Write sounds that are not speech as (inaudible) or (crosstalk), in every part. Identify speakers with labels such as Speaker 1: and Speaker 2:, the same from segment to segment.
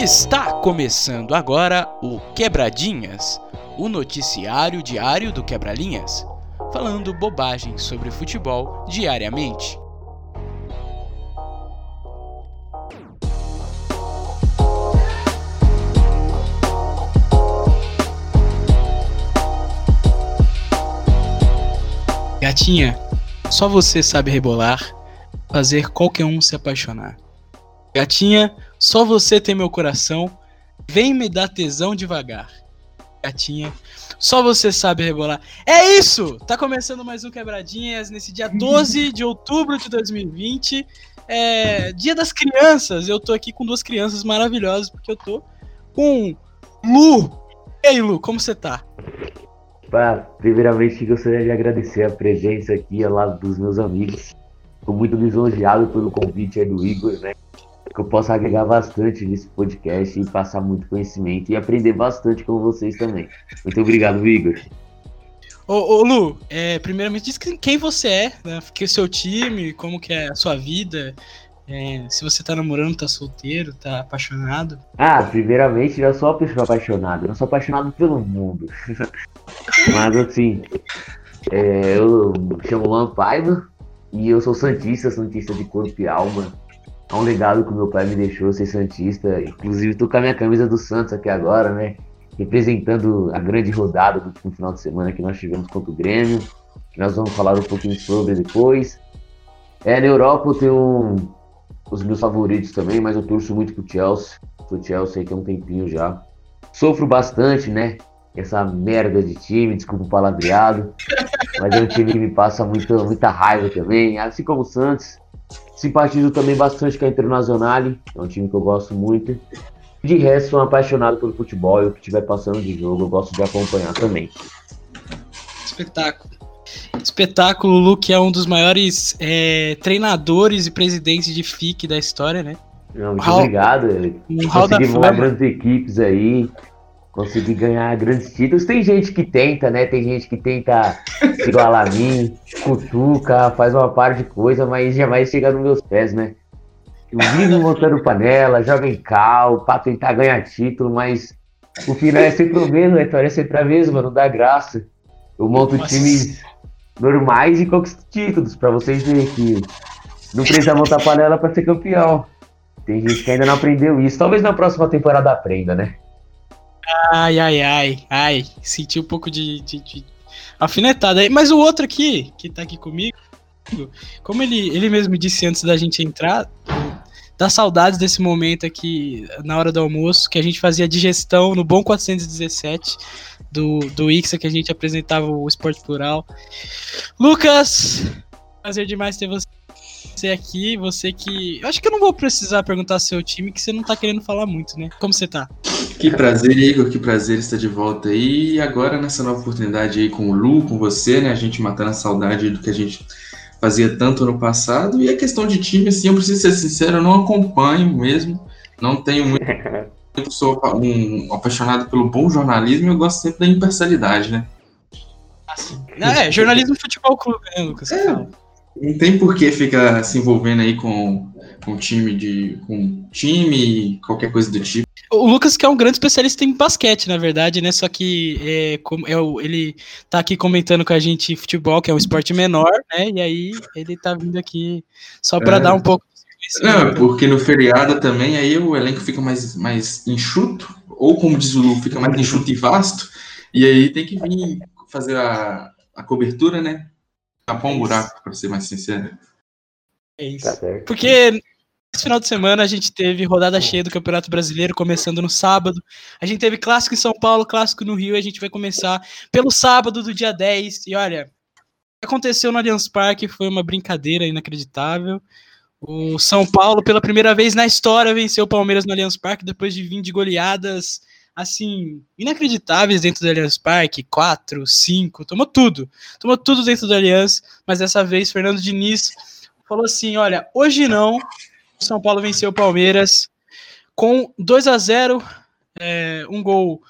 Speaker 1: Está começando agora o Quebradinhas, o noticiário diário do Quebralinhas, falando bobagem sobre futebol diariamente. Gatinha, só você sabe rebolar, fazer qualquer um se apaixonar. Gatinha, só você tem meu coração, vem me dar tesão devagar. Gatinha, só você sabe rebolar. É isso! Tá começando mais um Quebradinhas nesse dia 12 de outubro de 2020. É dia das crianças. Eu tô aqui com duas crianças maravilhosas, porque eu tô com Lu. E aí, Lu, como você tá?
Speaker 2: Pá, primeiramente gostaria de agradecer a presença aqui ao lado dos meus amigos. Estou muito lisonjeado pelo convite aí do Igor, né? Que eu possa agregar bastante nesse podcast e passar muito conhecimento e aprender bastante com vocês também. Muito obrigado, Igor.
Speaker 1: Ô, ô Lu, é, primeiramente diz quem você é, né? Que o seu time, como que é a sua vida, é, se você tá namorando, tá solteiro, tá apaixonado.
Speaker 2: Ah, primeiramente, eu sou uma pessoa apaixonada. Eu sou apaixonado pelo mundo. (laughs) Mas assim, é, eu me chamo Luan Paiva e eu sou Santista, Santista de corpo e alma. É um legado que meu pai me deixou ser Santista. Inclusive, tô com a minha camisa do Santos aqui agora, né? Representando a grande rodada do final de semana que nós tivemos contra o Grêmio. Que nós vamos falar um pouquinho sobre depois. É, na Europa eu tenho os meus favoritos também, mas eu torço muito pro Chelsea. Pro Chelsea aí tem um tempinho já. Sofro bastante, né? Essa merda de time, desculpa o palavreado. Mas é um time que me passa muito, muita raiva também. Assim como o Santos. Simpatizo também bastante com a Internacional. É um time que eu gosto muito. De resto, sou um apaixonado pelo futebol e o que estiver passando de jogo eu gosto de acompanhar também.
Speaker 1: Espetáculo. Espetáculo, o Luke é um dos maiores é, treinadores e presidentes de FIC da história, né?
Speaker 2: Não, muito Hall, obrigado. Um consegui voar grandes equipes aí, consegui ganhar grandes títulos. Tem gente que tenta, né? Tem gente que tenta (laughs) se igualar a mim, cutuca, faz uma par de coisa, mas jamais chega nos meus pés, né? Eu vivo (laughs) montando panela, joga em cal, pra tentar ganhar título, mas o final é sempre o mesmo, a história é sempre a mesma, não dá graça. Eu monto Nossa. times normais e conquisto títulos, para vocês verem que não precisa montar panela para ser campeão. Tem gente que ainda não aprendeu isso. Talvez na próxima temporada aprenda, né?
Speaker 1: Ai, ai, ai, ai. Senti um pouco de, de, de afinetada aí. Mas o outro aqui, que tá aqui comigo, como ele, ele mesmo disse antes da gente entrar, dá saudades desse momento aqui na hora do almoço, que a gente fazia digestão no Bom 417 do, do Ixa, que a gente apresentava o Esporte Plural. Lucas, prazer demais ter você aqui, você que. Eu acho que eu não vou precisar perguntar seu time, que você não tá querendo falar muito, né? Como você tá?
Speaker 3: Que prazer, Igor, que prazer estar de volta aí. E agora, nessa nova oportunidade aí com o Lu, com você, né? A gente matando a saudade do que a gente fazia tanto no passado. E a questão de time, assim, eu preciso ser sincero, eu não acompanho mesmo. Não tenho muito (laughs) eu sou um apaixonado pelo bom jornalismo e eu gosto sempre da imparcialidade, né?
Speaker 1: Assim. É, jornalismo futebol clube, né, Lucas? É,
Speaker 3: não tem por que ficar se envolvendo aí com, com time de. com time, qualquer coisa do tipo.
Speaker 1: O Lucas que é um grande especialista em basquete, na verdade, né? Só que é, como, é, ele tá aqui comentando com a gente futebol, que é um esporte menor, né? E aí ele tá vindo aqui só para é. dar um pouco
Speaker 3: não, porque no feriado também aí o elenco fica mais, mais enxuto, ou como diz o Lu, fica mais enxuto e vasto, e aí tem que vir fazer a, a cobertura, né? Tapar um é buraco, para ser mais sincero.
Speaker 1: É isso. Tá porque esse final de semana a gente teve rodada cheia do Campeonato Brasileiro, começando no sábado. A gente teve clássico em São Paulo, clássico no Rio, e a gente vai começar pelo sábado do dia 10. E olha, o que aconteceu no Allianz Parque foi uma brincadeira inacreditável. O São Paulo, pela primeira vez na história, venceu o Palmeiras no Allianz Parque depois de vir de goleadas assim, inacreditáveis dentro do Allianz Parque, 4, 5, tomou tudo. Tomou tudo dentro do Allianz, mas dessa vez Fernando Diniz falou assim: "Olha, hoje não. São Paulo venceu o Palmeiras com 2 a 0, é, um gol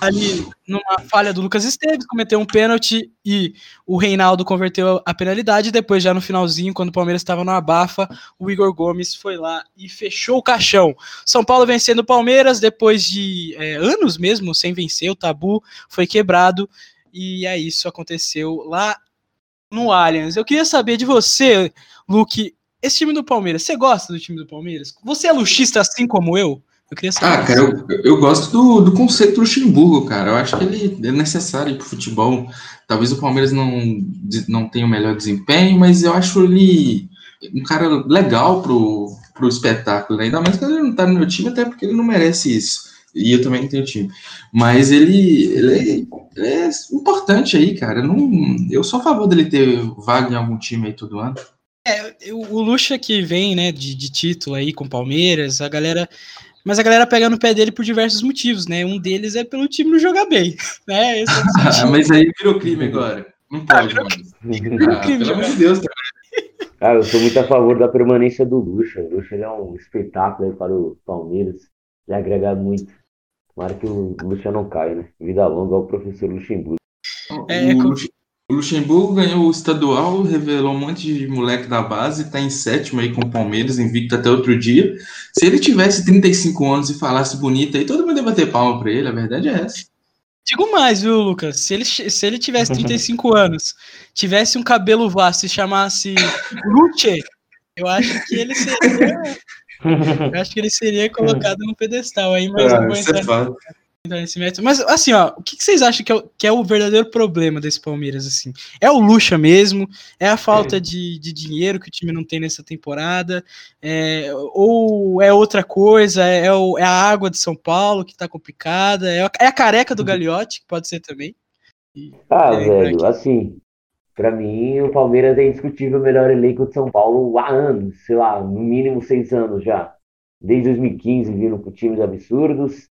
Speaker 1: ali numa falha do Lucas Esteves, cometeu um pênalti e o Reinaldo converteu a penalidade. Depois, já no finalzinho, quando o Palmeiras estava no abafa, o Igor Gomes foi lá e fechou o caixão. São Paulo vencendo o Palmeiras depois de é, anos mesmo sem vencer, o tabu foi quebrado e é isso aconteceu lá no Allianz. Eu queria saber de você, Luke, esse time do Palmeiras, você gosta do time do Palmeiras? Você é luxista assim como eu?
Speaker 3: Eu queria saber. Ah, cara, eu, eu gosto do, do conceito Luxemburgo, cara. Eu acho que ele é necessário para o futebol. Talvez o Palmeiras não, não tenha o melhor desempenho, mas eu acho ele um cara legal pro, pro espetáculo. Né? Ainda mais que ele não tá no meu time, até porque ele não merece isso. E eu também tenho time. Mas ele, ele, é, ele é importante aí, cara. Eu, não, eu sou a favor dele ter vaga em algum time aí todo ano.
Speaker 1: É, o Lucha que vem, né, de, de título aí com Palmeiras, a galera mas a galera pega no pé dele por diversos motivos, né? Um deles é pelo time não jogar bem, (laughs) né?
Speaker 3: É (laughs) mas aí virou crime agora. Não ah, pode, ah, (laughs) virou, ah, crime, pelo amor de Deus,
Speaker 2: Ah, eu sou muito a favor da permanência do Lucha. O Lucha é um espetáculo para o Palmeiras. Já agrega muito. Tomara que o Lucha não caia, né? Vida longa ao professor Luxemburgo.
Speaker 3: É, o, Lucha, o Luxemburgo ganhou o estadual, revelou um monte de moleque da base, tá em sétimo aí com o Palmeiras, invicto até outro dia. Se ele tivesse 35 anos e falasse bonito aí, todo mundo ia bater palma pra ele, a verdade é essa.
Speaker 1: Digo mais, viu, Lucas? Se ele, se ele tivesse 35 (laughs) anos, tivesse um cabelo vasto e chamasse Luche, eu acho que ele seria. eu acho que ele seria colocado no pedestal aí, mas ah, eu vou entrar. Mas assim, ó, o que, vocês acham que é, o, que é, o, verdadeiro problema desse Palmeiras? assim? É o luxa mesmo? É a falta de, de dinheiro que o time não tem nessa temporada? É, ou é outra coisa? É, é, o, é, a água de São Paulo que tá complicada? É a, é a careca do uhum. Gagliotti, que pode ser também?
Speaker 2: E, ah, velho, assim, para mim o Palmeiras é indiscutível o melhor elenco de São Paulo há anos, sei lá, no mínimo seis anos já. Desde 2015 vindo com times absurdos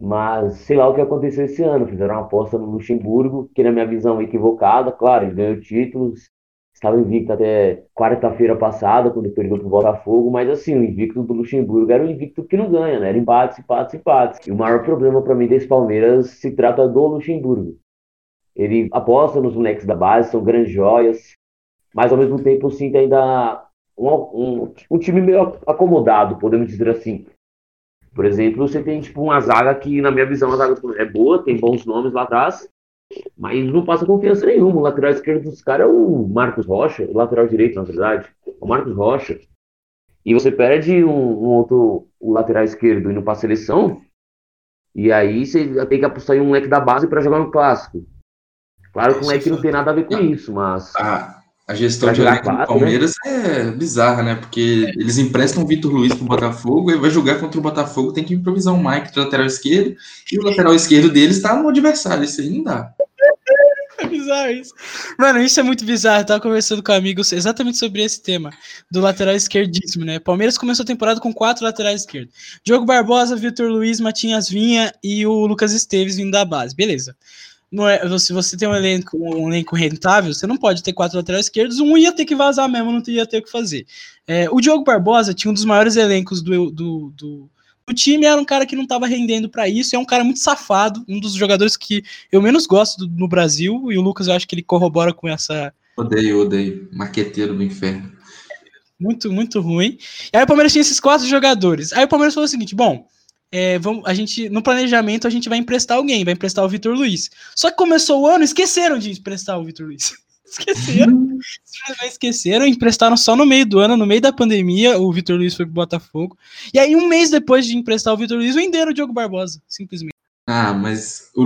Speaker 2: mas sei lá o que aconteceu esse ano. Fizeram uma aposta no Luxemburgo, que na minha visão é equivocada. Claro, ele ganhou títulos, estava invicto até quarta-feira passada, quando perdeu para o Botafogo. Mas assim, o invicto do Luxemburgo era o invicto que não ganha, né? Era empates, empates, empates. E o maior problema para mim desse Palmeiras se trata do Luxemburgo. Ele aposta nos moleques da base, são grandes joias, mas ao mesmo tempo eu sinto ainda um, um, um time meio acomodado, podemos dizer assim. Por exemplo, você tem tipo uma zaga que, na minha visão, a zaga é boa, tem bons nomes lá atrás, mas não passa confiança nenhuma. O lateral esquerdo dos caras é o Marcos Rocha, o lateral direito, na verdade, é o Marcos Rocha. E você perde um, um outro o lateral esquerdo indo para a seleção, e aí você tem que apostar em um moleque da base para jogar no clássico. Claro que o moleque não tem nada a ver com isso, mas.
Speaker 3: Ah, a gestão de elenco do né? Palmeiras né? é bizarra, né? Porque é. eles emprestam o Vitor Luiz pro Botafogo e vai jogar contra o Botafogo, tem que improvisar um Mike de lateral esquerdo, e o lateral esquerdo deles tá no adversário, isso aí não dá. (laughs)
Speaker 1: É bizarro isso. Mano, isso é muito bizarro. Eu tava conversando com amigos exatamente sobre esse tema do lateral esquerdíssimo, né? Palmeiras começou a temporada com quatro laterais esquerdos: Diogo Barbosa, Vitor Luiz, Matinhas Vinha e o Lucas Esteves vindo da base. Beleza não é, se você tem um elenco, um elenco rentável, você não pode ter quatro laterais esquerdos, um ia ter que vazar mesmo, não ia ter o que fazer. É, o Diogo Barbosa tinha um dos maiores elencos do, do, do, do time, era um cara que não estava rendendo para isso, é um cara muito safado, um dos jogadores que eu menos gosto do, no Brasil, e o Lucas eu acho que ele corrobora com essa.
Speaker 3: Odeio, odeio. Maqueteiro do inferno.
Speaker 1: Muito, muito ruim. E aí o Palmeiras tinha esses quatro jogadores. Aí o Palmeiras falou o seguinte: bom, é, vamos, a gente, no planejamento, a gente vai emprestar alguém, vai emprestar o Vitor Luiz. Só que começou o ano, esqueceram de emprestar o Vitor Luiz. (laughs) Esqueceram. esqueceram, emprestaram só no meio do ano, no meio da pandemia, o Vitor Luiz foi pro Botafogo. E aí, um mês depois de emprestar o Vitor Luiz, venderam o Diogo Barbosa, simplesmente.
Speaker 3: Ah, mas o,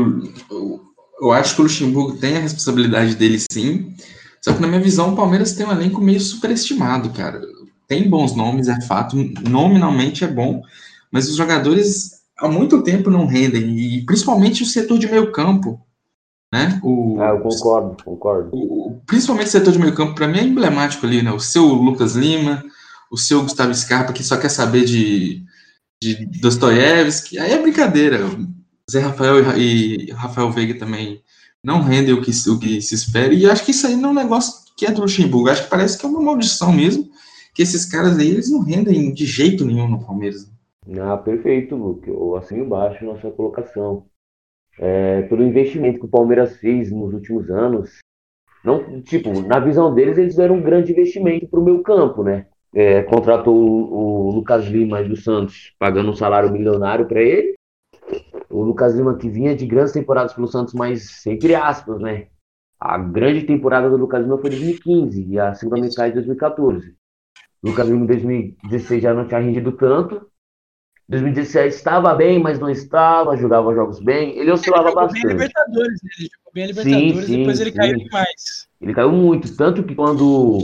Speaker 3: o, eu acho que o Luxemburgo tem a responsabilidade dele sim. Só que na minha visão, o Palmeiras tem um elenco meio superestimado, cara. Tem bons nomes, é fato. Nominalmente é bom, mas os jogadores há muito tempo não rendem, e principalmente o setor de meio campo. Né? O,
Speaker 2: ah, eu concordo, concordo.
Speaker 3: O, principalmente o setor de meio campo, para mim, é emblemático ali, né? O seu Lucas Lima, o seu Gustavo Scarpa, que só quer saber de, de Dostoiévski, aí é brincadeira. Zé Rafael e, e Rafael Veiga também não rendem o que, o que se espera, e acho que isso aí não é um negócio que é do Luxemburgo, acho que parece que é uma maldição mesmo, que esses caras aí, eles não rendem de jeito nenhum no Palmeiras.
Speaker 2: Ah, perfeito, Luke. Eu assino embaixo na sua colocação. é, pelo investimento que o Palmeiras fez nos últimos anos. Não, tipo, na visão deles, eles fizeram um grande investimento para o meu campo, né? É, contratou o, o, Lucas Lima do Santos, pagando um salário milionário para ele. O Lucas Lima que vinha de grandes temporadas pelo Santos, mas entre aspas, né? A grande temporada do Lucas Lima foi em 2015 e a segunda metade de 2014. O Lucas Lima em 2016 já não tinha rendido tanto. 2017 estava bem, mas não estava, jogava jogos bem. Ele oscilava ele bastante. Bem Libertadores, né? Ele jogou bem a Libertadores, sim, depois ele sim. caiu demais. Ele caiu muito, tanto que quando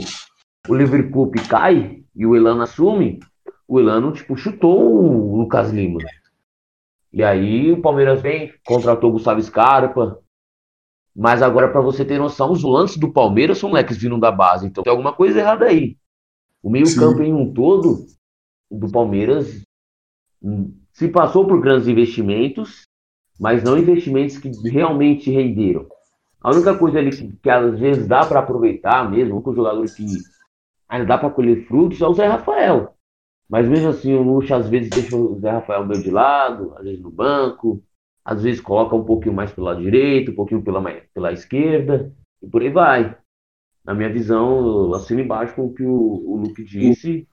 Speaker 2: o Liverpool cai e o Elano assume, o Elano tipo, chutou o Lucas Lima. E aí o Palmeiras vem, contratou o Gustavo Scarpa. Mas agora, para você ter noção, os lances do Palmeiras são moleques vindo da base. Então tem alguma coisa errada aí. O meio-campo em um todo do Palmeiras se passou por grandes investimentos, mas não investimentos que realmente renderam. A única coisa ali que, que às vezes dá para aproveitar mesmo, com o jogador que ainda dá para colher frutos, é o Zé Rafael. Mas mesmo assim, o Lucha às vezes deixa o Zé Rafael meio de lado, às vezes no banco, às vezes coloca um pouquinho mais pelo lado direito, um pouquinho pela, pela esquerda, e por aí vai. Na minha visão, assino embaixo com o que o, o Luke disse,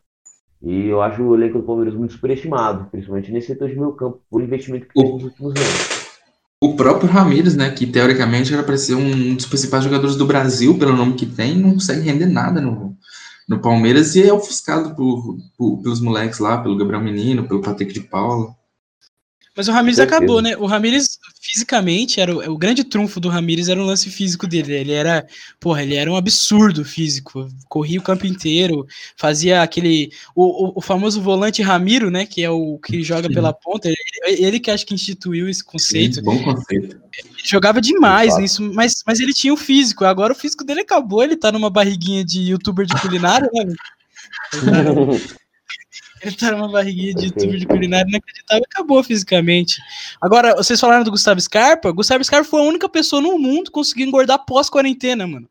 Speaker 2: e eu acho o elenco do Palmeiras muito superestimado, principalmente nesse setor de meio campo, por investimento que teve nos últimos anos.
Speaker 3: O próprio Ramires, né, que teoricamente era para ser um dos principais jogadores do Brasil, pelo nome que tem, não consegue render nada no, no Palmeiras e é ofuscado por, por, pelos moleques lá, pelo Gabriel Menino, pelo Patrick de Paula.
Speaker 1: Mas o Ramires acabou, né? O Ramires, fisicamente, era o, o, grande trunfo do Ramires era o lance físico dele. Ele era, porra, ele era um absurdo físico. Corria o campo inteiro, fazia aquele. O, o, o famoso volante Ramiro, né? Que é o que joga Sim. pela ponta. Ele, ele, que acho que instituiu esse conceito. Sim,
Speaker 3: bom conceito.
Speaker 1: Ele jogava demais nisso, mas, mas ele tinha o físico. Agora o físico dele acabou, ele tá numa barriguinha de youtuber de culinária, né? (laughs) Tá numa barriguinha de youtuber de culinária inacreditável acabou fisicamente. Agora, vocês falaram do Gustavo Scarpa. Gustavo Scarpa foi a única pessoa no mundo que conseguiu engordar pós-quarentena, mano.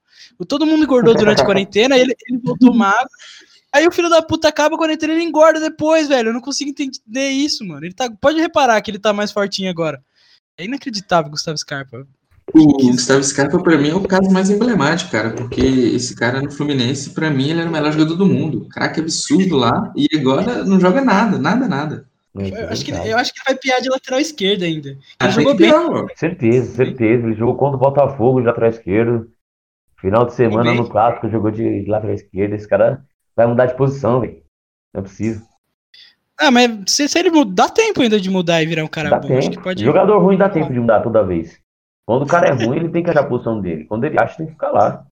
Speaker 1: Todo mundo engordou durante a quarentena, ele, ele voltou (laughs) magro. Aí o filho da puta acaba a quarentena e ele engorda depois, velho. Eu não consigo entender isso, mano. Ele tá, pode reparar que ele tá mais fortinho agora. É inacreditável, Gustavo Scarpa.
Speaker 3: O Gustavo Scarpa, para mim, é o caso mais emblemático, cara, porque esse cara no Fluminense, para mim, ele era o melhor jogador do mundo. Craque absurdo lá, e agora não joga nada, nada, nada.
Speaker 1: Eu acho, que, eu acho que ele vai piar de lateral esquerdo ainda. Ele
Speaker 2: Achei jogou bem. Pior, certeza, certeza. Ele jogou contra o Botafogo de lateral esquerdo. Final de semana no clássico jogou de lateral esquerdo. Esse cara vai mudar de posição, velho. Não é possível.
Speaker 1: Ah, mas se, se ele mudar, dá tempo ainda de mudar e virar um cara
Speaker 2: dá bom. Tempo. Pode... Jogador ruim dá tempo de mudar toda vez. Quando o cara é ruim, ele tem que achar a posição dele. Quando ele acha, tem que ficar lá.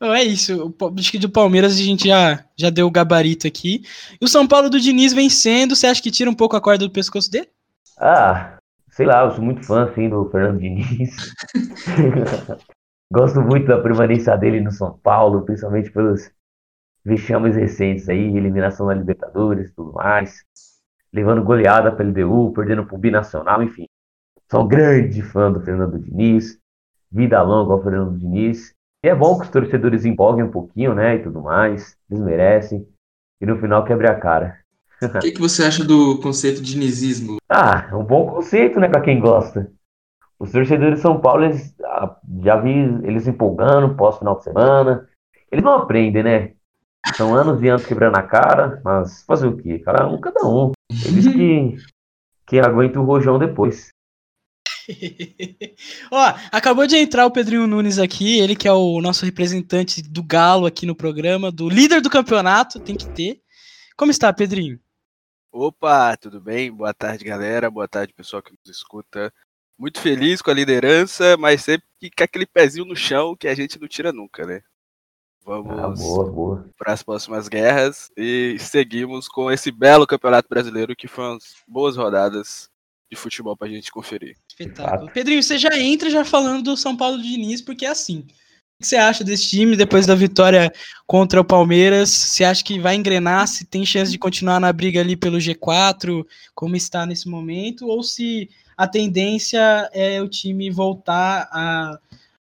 Speaker 1: É isso. Acho que do Palmeiras a gente já, já deu o gabarito aqui. E o São Paulo do Diniz vencendo, você acha que tira um pouco a corda do pescoço dele?
Speaker 2: Ah, sei lá, eu sou muito fã assim, do Fernando Diniz. (laughs) Gosto muito da permanência dele no São Paulo, principalmente pelos vexames recentes aí, eliminação na Libertadores e tudo mais. Levando goleada para LDU, perdendo pro Binacional, enfim. Sou um grande fã do Fernando Diniz. Vida longa ao Fernando Diniz. E é bom que os torcedores empolguem um pouquinho, né? E tudo mais. Eles merecem. E no final quebre a cara.
Speaker 3: O que, que você acha do conceito de dinizismo?
Speaker 2: Ah, é um bom conceito, né? Para quem gosta. Os torcedores de São Paulo, eles, ah, já vi eles empolgando pós final de semana. Eles não aprendem, né? São anos e anos quebrando a cara, mas fazer o quê? Cada um, cada um. Eles (laughs) que, que aguentam o rojão depois. (laughs)
Speaker 1: Ó, acabou de entrar o Pedrinho Nunes aqui, ele que é o nosso representante do Galo aqui no programa, do líder do campeonato, tem que ter. Como está, Pedrinho?
Speaker 4: Opa, tudo bem? Boa tarde, galera. Boa tarde, pessoal que nos escuta. Muito feliz com a liderança, mas sempre com aquele pezinho no chão que a gente não tira nunca, né? Vamos ah, boa, boa. para as próximas guerras e seguimos com esse belo campeonato brasileiro que foi umas boas rodadas de futebol pra gente conferir.
Speaker 1: Espetáculo. Pedrinho, você já entra já falando do São Paulo de Diniz, porque é assim. O que você acha desse time depois da vitória contra o Palmeiras? Você acha que vai engrenar? Se tem chance de continuar na briga ali pelo G4, como está nesse momento? Ou se a tendência é o time voltar a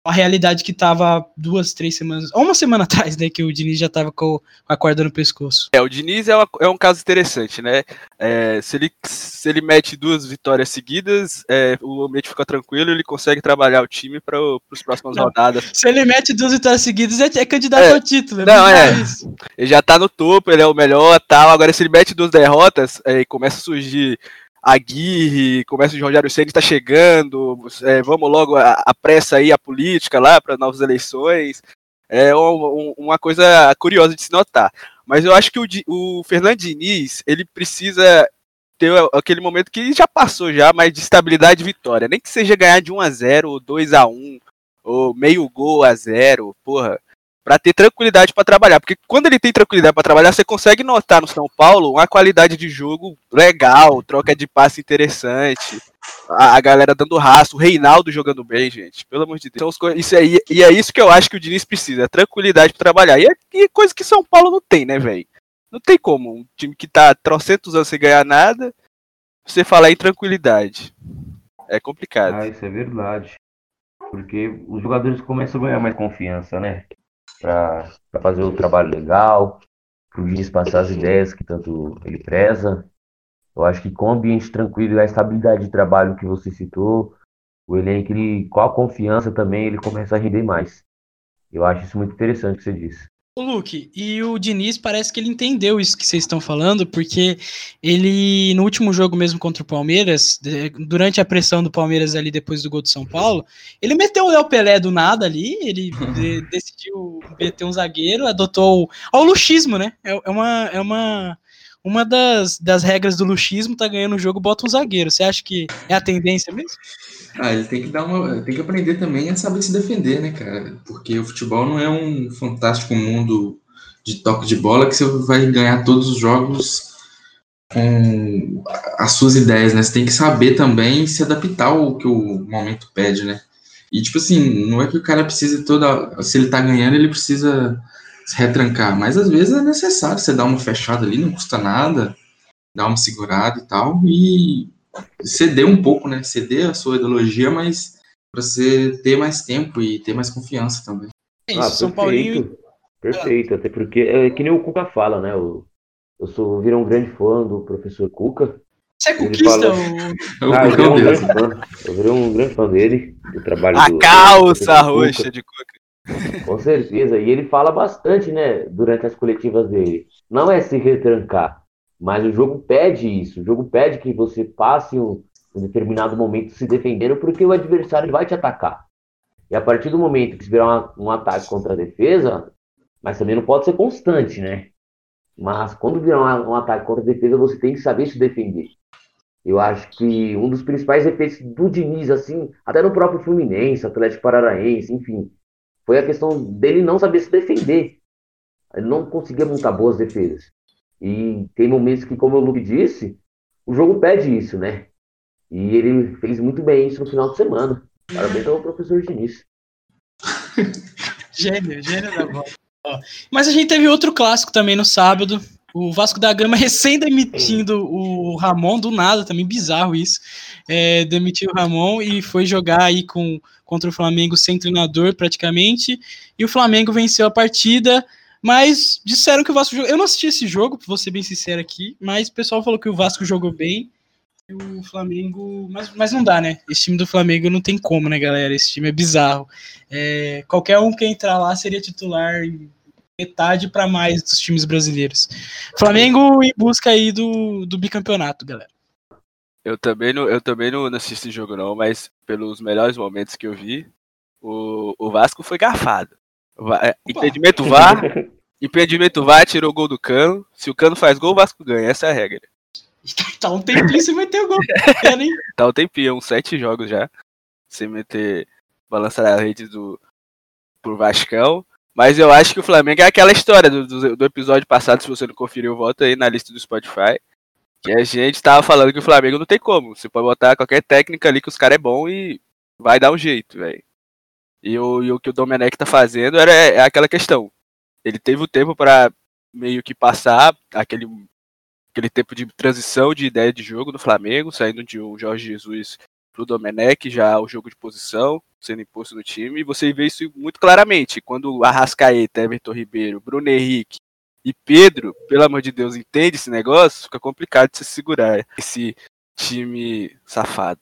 Speaker 1: a realidade que tava duas, três semanas, ou uma semana (laughs) atrás, né, que o Diniz já tava com a corda no pescoço.
Speaker 4: É, o Diniz é, uma, é um caso interessante, né? É, se, ele, se ele mete duas vitórias seguidas, é, o ambiente fica tranquilo ele consegue trabalhar o time para as próximas não, rodadas.
Speaker 1: Se ele mete duas vitórias seguidas, é, é candidato é, ao título.
Speaker 4: É não, é. Ele já tá no topo, ele é o melhor tal. Agora, se ele mete duas derrotas, é, começa a surgir Aguirre, começa de Rogério Ceni está chegando, é, vamos logo a, a, pressa aí a política lá para novas eleições. É um, uma coisa curiosa de se notar. Mas eu acho que o, o Fernando Diniz, ele precisa ter aquele momento que já passou já, mas de estabilidade e vitória. Nem que seja ganhar de 1 a 0 ou 2 a 1 ou meio gol a 0 porra para ter tranquilidade para trabalhar, porque quando ele tem tranquilidade para trabalhar, você consegue notar no São Paulo uma qualidade de jogo legal, troca de passe interessante, a, a galera dando raço, o Reinaldo jogando bem, gente, pelo amor de Deus. Então, isso aí, e é isso que eu acho que o Diniz precisa, tranquilidade para trabalhar. E é, e é coisa que São Paulo não tem, né, velho? Não tem como um time que tá trocentos anos sem ganhar nada, você falar em tranquilidade. É complicado.
Speaker 2: Ah, isso é verdade. Porque os jogadores começam a ganhar mais confiança, né? Para fazer o trabalho legal, para o juiz passar as ideias que tanto ele preza. Eu acho que com o ambiente tranquilo e a estabilidade de trabalho que você citou, o elenco, ele, com a confiança também, ele começa a render mais. Eu acho isso muito interessante que você disse.
Speaker 1: O Luke, e o Diniz parece que ele entendeu isso que vocês estão falando, porque ele, no último jogo mesmo contra o Palmeiras, durante a pressão do Palmeiras ali depois do gol do São Paulo, ele meteu o Léo Pelé do nada ali, ele de, (laughs) decidiu meter um zagueiro, adotou o luxismo, né? É, é, uma, é uma, uma das, das regras do luxismo, tá ganhando o jogo, bota um zagueiro. Você acha que é a tendência mesmo?
Speaker 3: Ah, ele tem que dar uma. Tem que aprender também a saber se defender, né, cara? Porque o futebol não é um fantástico mundo de toque de bola que você vai ganhar todos os jogos com as suas ideias, né? Você tem que saber também se adaptar ao que o momento pede, né? E tipo assim, não é que o cara precisa toda. Se ele tá ganhando, ele precisa se retrancar. Mas às vezes é necessário você dar uma fechada ali, não custa nada, dar uma segurada e tal. E ceder um pouco, né? Ceder a sua ideologia, mas para você ter mais tempo e ter mais confiança também.
Speaker 2: É isso, ah, São Paulinho. Perfeito, até porque é que nem o Cuca fala, né? Eu, eu sou virei um grande fã do professor Cuca.
Speaker 1: Você é cuquista? Fala... (laughs)
Speaker 2: O... Ah, eu, virei um grande fã, eu virei um grande fã dele, do trabalho
Speaker 4: a
Speaker 2: do.
Speaker 4: A calça roxa de Cuca.
Speaker 2: Com certeza, e ele fala bastante, né, durante as coletivas dele. Não é se retrancar, mas o jogo pede isso. O jogo pede que você passe um, um determinado momento se defendendo, porque o adversário vai te atacar. E a partir do momento que se virar um ataque contra a defesa, mas também não pode ser constante, né? Mas quando virar um, um ataque contra a defesa, você tem que saber se defender. Eu acho que um dos principais efeitos do Diniz, assim, até no próprio Fluminense, Atlético Paranaense, enfim, foi a questão dele não saber se defender. Ele não conseguia montar boas defesas. E tem momentos que, como o Luke disse, o jogo pede isso, né? E ele fez muito bem isso no final de semana. Parabéns ao professor Diniz. (laughs)
Speaker 1: gênio, gênio da bola. Mas a gente teve outro clássico também no sábado. O Vasco da Gama (laughs) recém demitindo o Ramon, do nada, também bizarro isso. É, demitiu o Ramon e foi jogar aí com, contra o Flamengo sem treinador praticamente. E o Flamengo venceu a partida. Mas disseram que o Vasco jogou. Eu não assisti esse jogo, vou ser bem sincero aqui, mas o pessoal falou que o Vasco jogou bem. E o Flamengo. Mas, mas não dá, né? Esse time do Flamengo não tem como, né, galera? Esse time é bizarro. É, qualquer um que entrar lá seria titular metade para mais dos times brasileiros. Flamengo em busca aí do, do bicampeonato, galera.
Speaker 4: Eu também não, eu também não assisti esse jogo, não, mas pelos melhores momentos que eu vi, o, o Vasco foi garfado. É, impedimento VAR. (laughs) impedimento VAR, tirou o gol do Cano. Se o Cano faz gol, o Vasco ganha. Essa é a regra.
Speaker 1: Tá um tempinho sem meter o gol.
Speaker 4: tá um tempinho, uns sete jogos já. Sem meter. Balançar a rede do. Por Vascão. Mas eu acho que o Flamengo é aquela história do, do, do, episódio passado, se você não conferiu, volta aí na lista do Spotify. Que a gente tava falando que o Flamengo não tem como. Você pode botar qualquer técnica ali que os caras é bom e vai dar um jeito, velho. E o, e o que o Domenech tá fazendo era, é, é aquela questão. Ele teve o tempo para meio que passar aquele, aquele tempo de transição de ideia de jogo no Flamengo, saindo de um Jorge Jesus pro Domenech, já o jogo de posição sendo imposto no time, e você vê isso muito claramente, quando Arrascaeta, Everton Ribeiro, Bruno Henrique e Pedro, pelo amor de Deus, entende esse negócio, fica complicado de se segurar esse time safado.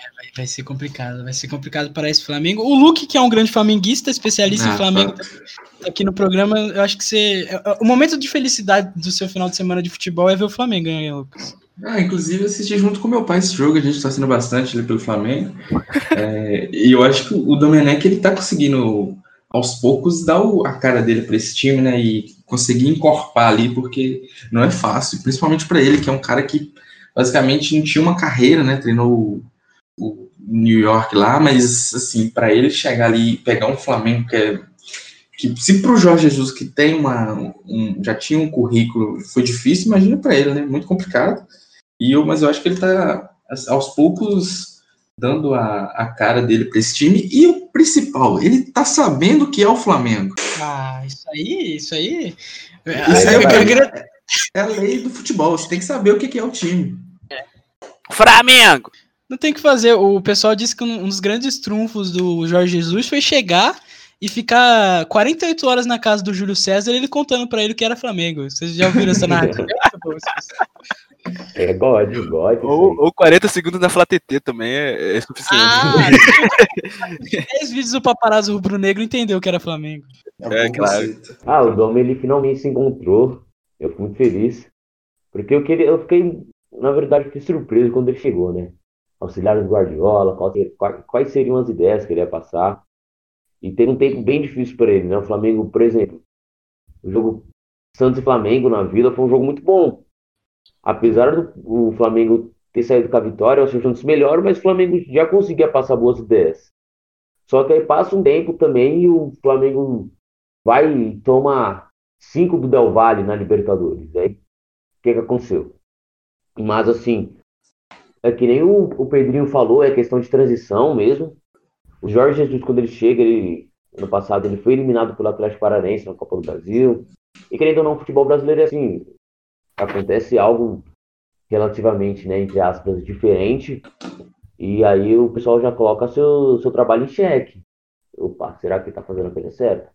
Speaker 1: É, vai, vai, ser complicado, vai ser complicado para esse Flamengo. O Luke, que é um grande flamenguista, especialista ah, em Flamengo, tá aqui no programa. Eu acho que você. É, é, o momento de felicidade do seu final de semana de futebol é ver o Flamengo ganhar, Lucas.
Speaker 3: Ah, inclusive assisti junto com meu pai esse jogo, a gente está sendo bastante ali pelo Flamengo. é, e eu acho que o Domenech ele tá conseguindo aos poucos dar o, a cara dele para esse time, né? E conseguir encorpar ali, porque não é fácil, principalmente para ele, que é um cara que basicamente não tinha uma carreira, né? Treinou o New York lá, mas assim, para ele chegar ali e pegar um Flamengo que é que se para o Jorge Jesus que tem uma um, já tinha um currículo foi difícil, imagina para ele, né? Muito complicado. E eu, mas eu acho que ele está aos poucos dando a, a cara dele para esse time e o principal, ele tá sabendo que é o Flamengo.
Speaker 1: Ah, isso aí, isso aí.
Speaker 3: Isso aí é, é, a lei do futebol. Você tem que saber o que é o time.
Speaker 4: Flamengo.
Speaker 1: Não tem que fazer. O pessoal disse que um dos grandes trunfos do Jorge Jesus foi chegar e ficar 48 horas na casa do Júlio César ele contando para ele que era Flamengo. Vocês já ouviram essa (laughs) narrativa?
Speaker 2: É God, God.
Speaker 4: Ou, ou 40 segundos na Flá TT também é, é suficiente. Ah,
Speaker 1: 10 vídeos do paparazzo rubro-negro entendeu que era Flamengo.
Speaker 4: É, é claro.
Speaker 2: Ah, o Dom ele finalmente se encontrou. Eu fui muito feliz. Porque eu queria, eu fiquei, na verdade, fiquei surpreso quando ele chegou, né? Auxiliar do Guardiola, quais seriam as ideias que ele ia passar. E teve um tempo bem difícil para ele, né? O Flamengo, por exemplo, o jogo Santos e Flamengo na Vila foi um jogo muito bom. Apesar do Flamengo ter saído com a vitória, o Santos melhor, mas o Flamengo já conseguia passar boas ideias. Só que aí passa um tempo também e o Flamengo vai e toma cinco do Del Valle na Libertadores. Aí o que, que aconteceu? Mas assim, é que nem o, o Pedrinho falou, é questão de transição mesmo. O Jorge Jesus, quando ele chega, ele, ano passado, ele foi eliminado pelo Atlético Paranaense na Copa do Brasil. E querendo ou não, o futebol brasileiro é assim, acontece algo relativamente, né, entre aspas, diferente. E aí o pessoal já coloca seu, seu trabalho em xeque. Opa, será que ele tá fazendo a coisa certa?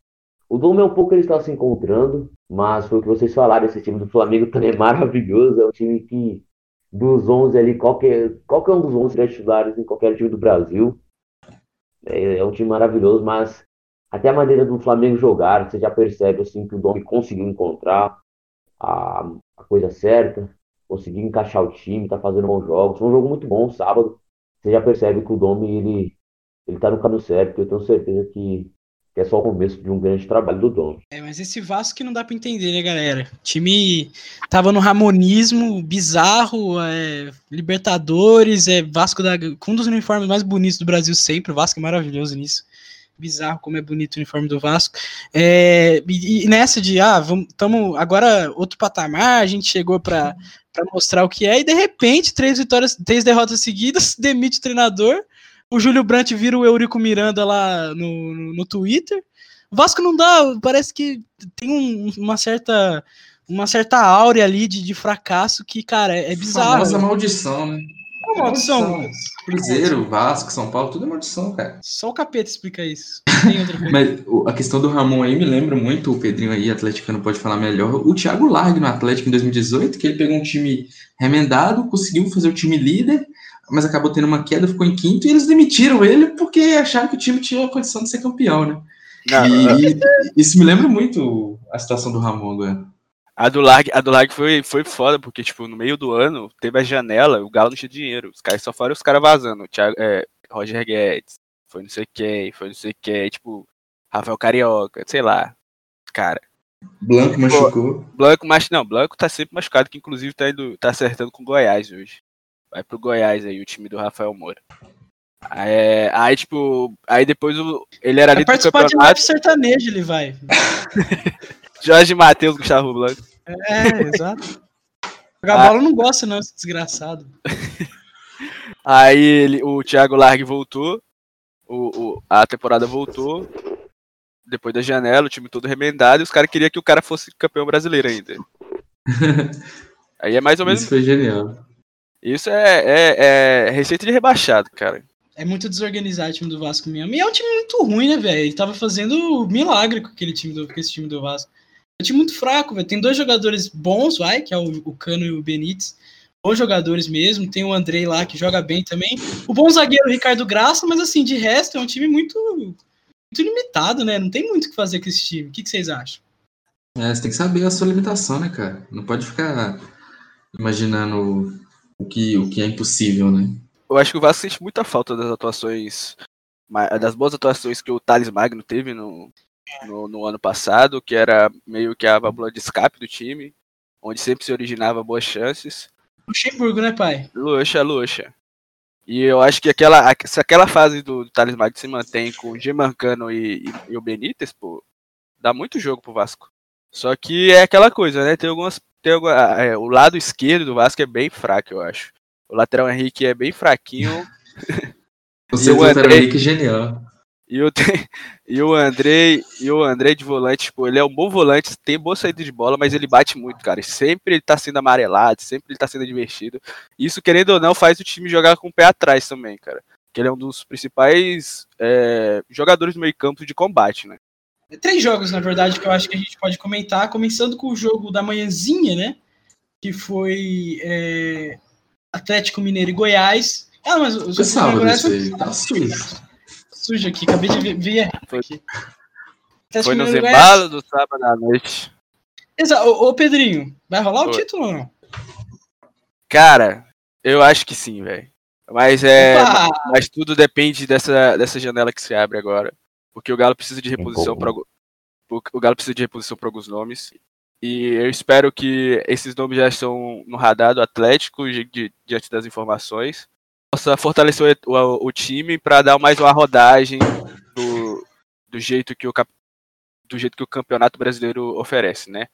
Speaker 2: O Dom é um pouco ele está se encontrando, mas foi o que vocês falaram, esse time do Flamengo (laughs) também é maravilhoso, é um time que dos 11 ali, qualquer, qualquer um dos 11 titulares em qualquer time do Brasil. É, é, um time maravilhoso, mas até a maneira do Flamengo jogar, você já percebe assim, que o Domi conseguiu encontrar a, a coisa certa, conseguiu encaixar o time, tá fazendo bons jogos. Foi um jogo muito bom sábado. Você já percebe que o Domi ele, ele tá no caminho certo, eu tenho certeza que que é só o começo de um grande trabalho do dono.
Speaker 1: É, mas esse Vasco que não dá para entender, né, galera? O time tava no ramonismo bizarro, é, Libertadores, é Vasco da, com um dos uniformes mais bonitos do Brasil sempre, o Vasco é maravilhoso nisso. Bizarro como é bonito o uniforme do Vasco. É, e, e, nessa de, ah, tamo agora outro patamar, a gente chegou para mostrar o que é, e de repente, três vitórias, três derrotas seguidas, (laughs) demite o treinador, o Júlio Brandt vira o Eurico Miranda lá no, no, no Twitter. O Vasco não dá, parece que tem um, uma certa uma certa áurea ali de, de fracasso que, cara, é, é bizarro.
Speaker 3: Famosa maldição, né?
Speaker 1: É maldição.
Speaker 3: Cruzeiro, Vasco, São Paulo, tudo é maldição, cara.
Speaker 1: Só o capeta explica isso. (laughs)
Speaker 3: Mas a questão do Ramon aí me lembra muito, o Pedrinho aí, atleticano, pode falar melhor, o Thiago Largue no Atlético em 2018, que ele pegou um time remendado, conseguiu fazer o time líder, mas acabou tendo uma queda, ficou em quinto, e eles demitiram ele porque acharam que o time tinha a condição de ser campeão, né? Não, e, não. isso me lembra muito a situação do Ramon agora.
Speaker 4: A do Lag, a do Lag foi, foi foda, porque, tipo, no meio do ano, teve a janela, o Galo não tinha dinheiro. Os caras só foram os caras vazando. Thiago, é, Roger Guedes, foi não sei quem, foi não sei quem, tipo, Rafael Carioca, sei lá. Cara.
Speaker 3: Blanco tipo, machucou.
Speaker 4: Blanco, mas não, Blanco tá sempre machucado, que inclusive tá, indo, tá acertando com Goiás hoje. Vai pro Goiás aí, o time do Rafael Moura. Aí, aí tipo, aí depois o, ele era ali
Speaker 1: do campeonato. de live sertanejo ele vai. (laughs)
Speaker 4: Jorge Matheus, Gustavo Blanco.
Speaker 1: É, exato. Jogar ah. bola não gosta não, esse desgraçado. (laughs)
Speaker 4: aí ele, o Thiago Largue voltou, o, o, a temporada voltou, depois da janela, o time todo remendado, e os caras queriam que o cara fosse campeão brasileiro ainda. (laughs) aí é mais ou menos...
Speaker 3: Isso foi genial.
Speaker 4: Isso é, é, é receita de rebaixado, cara.
Speaker 1: É muito desorganizado o time do Vasco mesmo. E é um time muito ruim, né, velho? Ele tava fazendo milagre com aquele time do, com esse time do Vasco. É um time muito fraco, velho. Tem dois jogadores bons, vai, que é o, o Cano e o Benítez. Bons jogadores mesmo. Tem o Andrei lá, que joga bem também. O bom zagueiro, o Ricardo Graça, mas assim, de resto, é um time muito, muito limitado, né? Não tem muito o que fazer com esse time. O que, que vocês acham?
Speaker 3: É, você tem que saber a sua limitação, né, cara? Não pode ficar imaginando o que, o que é impossível, né?
Speaker 4: Eu acho que o Vasco sente muita falta das atuações, das boas atuações que o Thales Magno teve no, no, no ano passado, que era meio que a válvula de escape do time, onde sempre se originava boas chances.
Speaker 1: Luxemburgo, né, pai?
Speaker 4: Luxa, luxa. E eu acho que aquela, se aquela fase do, do Thales Magno se mantém com o Gemancano e, e, e, o Benítez, pô, dá muito jogo pro Vasco. Só que é aquela coisa, né? Tem algumas. Tem é, o lado esquerdo do Vasco é bem fraco, eu acho. O lateral Henrique é bem fraquinho. (laughs)
Speaker 3: Você o lateral Henrique é genial.
Speaker 4: E o, (laughs) e o Andrei, e o Andrei de volante, tipo, ele é um bom volante, tem boa saída de bola, mas ele bate muito, cara. Sempre ele tá sendo amarelado, sempre ele tá sendo divertido. Isso, querendo ou não, faz o time jogar com o pé atrás também, cara. Que ele é um dos principais é, jogadores do meio campo de combate, né?
Speaker 1: Três jogos, na verdade, que eu acho que a gente pode comentar, começando com o jogo da manhãzinha, né? Que foi é, Atlético Mineiro e Goiás.
Speaker 3: Ah, mas o jogo sábado, Goiás foi... tá
Speaker 1: sujo. Sujo aqui, acabei de ver.
Speaker 4: Foi, aqui. foi no embalo do sábado à noite.
Speaker 1: Exato. Ô, ô, Pedrinho, vai rolar o título ou não?
Speaker 4: Cara, eu acho que sim, velho. Mas é. Mas tudo depende dessa, dessa janela que se abre agora. Porque o Galo precisa de reposição para o Galo precisa de reposição para alguns nomes. E eu espero que esses nomes já estão no radar do Atlético diante das informações. Possa fortalecer o, o, o time para dar mais uma rodagem do, do jeito que o do jeito que o Campeonato Brasileiro oferece, né?